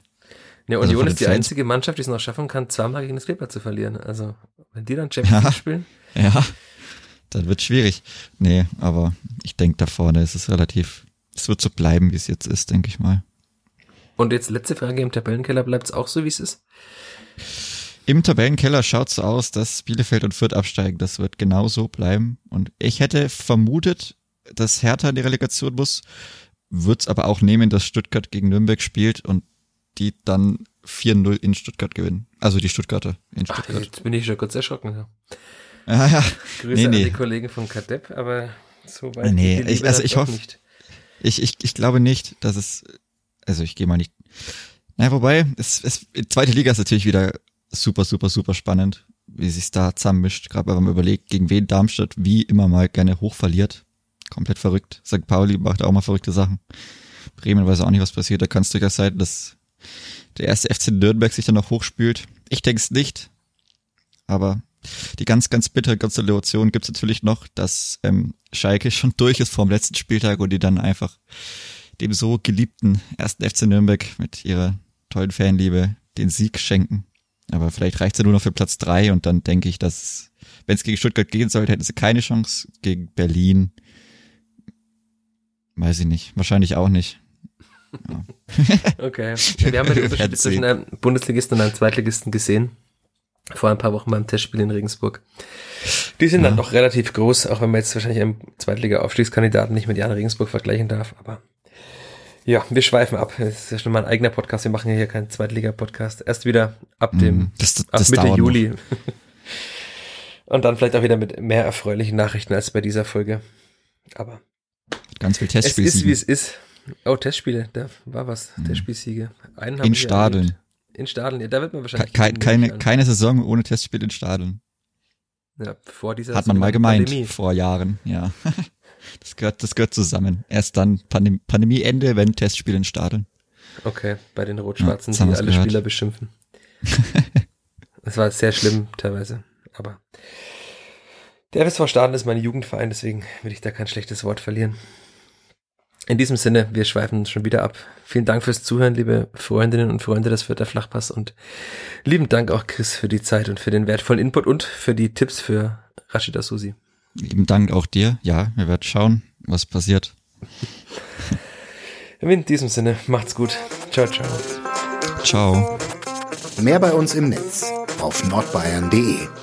Ja, Also Union von ist die Fans- einzige Mannschaft, die es noch schaffen kann, zweimal gegen das Kleber zu verlieren. Also, wenn die dann Champions Ja. League spielen. Ja, dann wird schwierig. Nee, aber ich denke da vorne ist es relativ, es wird so bleiben, wie es jetzt ist, denke ich mal. Und jetzt letzte Frage im Tabellenkeller, bleibt es auch so, wie es ist? Im Tabellenkeller schaut so aus, dass Bielefeld und Fürth absteigen. Das wird genau so bleiben. Und ich hätte vermutet, dass Hertha in die Relegation muss, wird's aber auch nehmen, dass Stuttgart gegen Nürnberg spielt und die dann 4-0 in Stuttgart gewinnen. Also die Stuttgarter in Ach, Stuttgart. jetzt bin ich schon kurz erschrocken. Ja. Ja, ja. Grüße Nee, an nee. die Kollegen von Kadepp, aber so weit Nee, ich- also ich hoffe- nicht. Ich, ich, ich glaube nicht, dass es, also ich gehe mal nicht. Na, wobei, es, es, zweite Liga ist natürlich wieder super, super, super spannend, wie sich da zusammenmischt, gerade wenn man überlegt, gegen wen Darmstadt wie immer mal gerne hoch verliert. Komplett verrückt. St. Pauli macht auch mal verrückte Sachen. Bremen weiß auch nicht, was passiert. Da kann es durchaus sein, dass der erste FC Nürnberg sich dann noch hochspült. Ich denke es nicht. Aber die ganz, ganz bittere Konstellation gibt es natürlich noch, dass ähm, Schalke schon durch ist vorm letzten Spieltag und die dann einfach dem so geliebten ersten FC Nürnberg mit ihrer tollen Fanliebe den Sieg schenken. Aber vielleicht reicht's ja nur noch für Platz drei und dann denke ich, dass wenn es gegen Stuttgart gehen sollte, hätten sie keine Chance. Gegen Berlin weiß ich nicht. Wahrscheinlich auch nicht. Okay. Ja, wir haben ja die Unterschiede zwischen einem Bundesligisten und einem Zweitligisten gesehen. Vor ein paar Wochen beim Testspiel in Regensburg. Die sind dann Ja. doch relativ groß, auch wenn man jetzt wahrscheinlich einen Zweitliga-Aufstiegskandidaten nicht mit Jan Regensburg vergleichen darf. Aber ja, wir schweifen ab. Das ist ja schon mal ein eigener Podcast. Wir machen ja hier keinen Zweitliga-Podcast. Erst wieder ab dem Mhm. das, ab das Mitte Juli. Und dann vielleicht auch wieder mit mehr erfreulichen Nachrichten als bei dieser Folge. Aber. Ganz viel es ist, wie es ist. Oh, Testspiele, da war was. Testspielsiege. Einen haben In Stadeln. In Stadeln, ja, da wird man wahrscheinlich. Kein, keine, keine Saison ohne Testspiel in Stadeln. Ja, vor dieser Hat man mal gemeint Pandemie. vor Jahren, ja. Das gehört, das gehört zusammen. Erst dann Pandem Pandemieende, wenn Testspiel in Stadeln. Okay, bei den Rot-Schwarzen, Ja, die alle gehört. Spieler beschimpfen. das war sehr schlimm teilweise, aber der FSV Staden ist mein Jugendverein, deswegen will ich da kein schlechtes Wort verlieren. In diesem Sinne, wir schweifen schon wieder ab. Vielen Dank fürs Zuhören, liebe Freundinnen und Freunde des Vierter Flachpass und lieben Dank auch Chris für die Zeit und für den wertvollen Input und für die Tipps für Rashida Susi. Lieben Dank auch dir. Ja, wir werden schauen, was passiert. In diesem Sinne, macht's gut. Ciao, ciao. Ciao. Mehr bei uns im Netz auf nordbayern.de.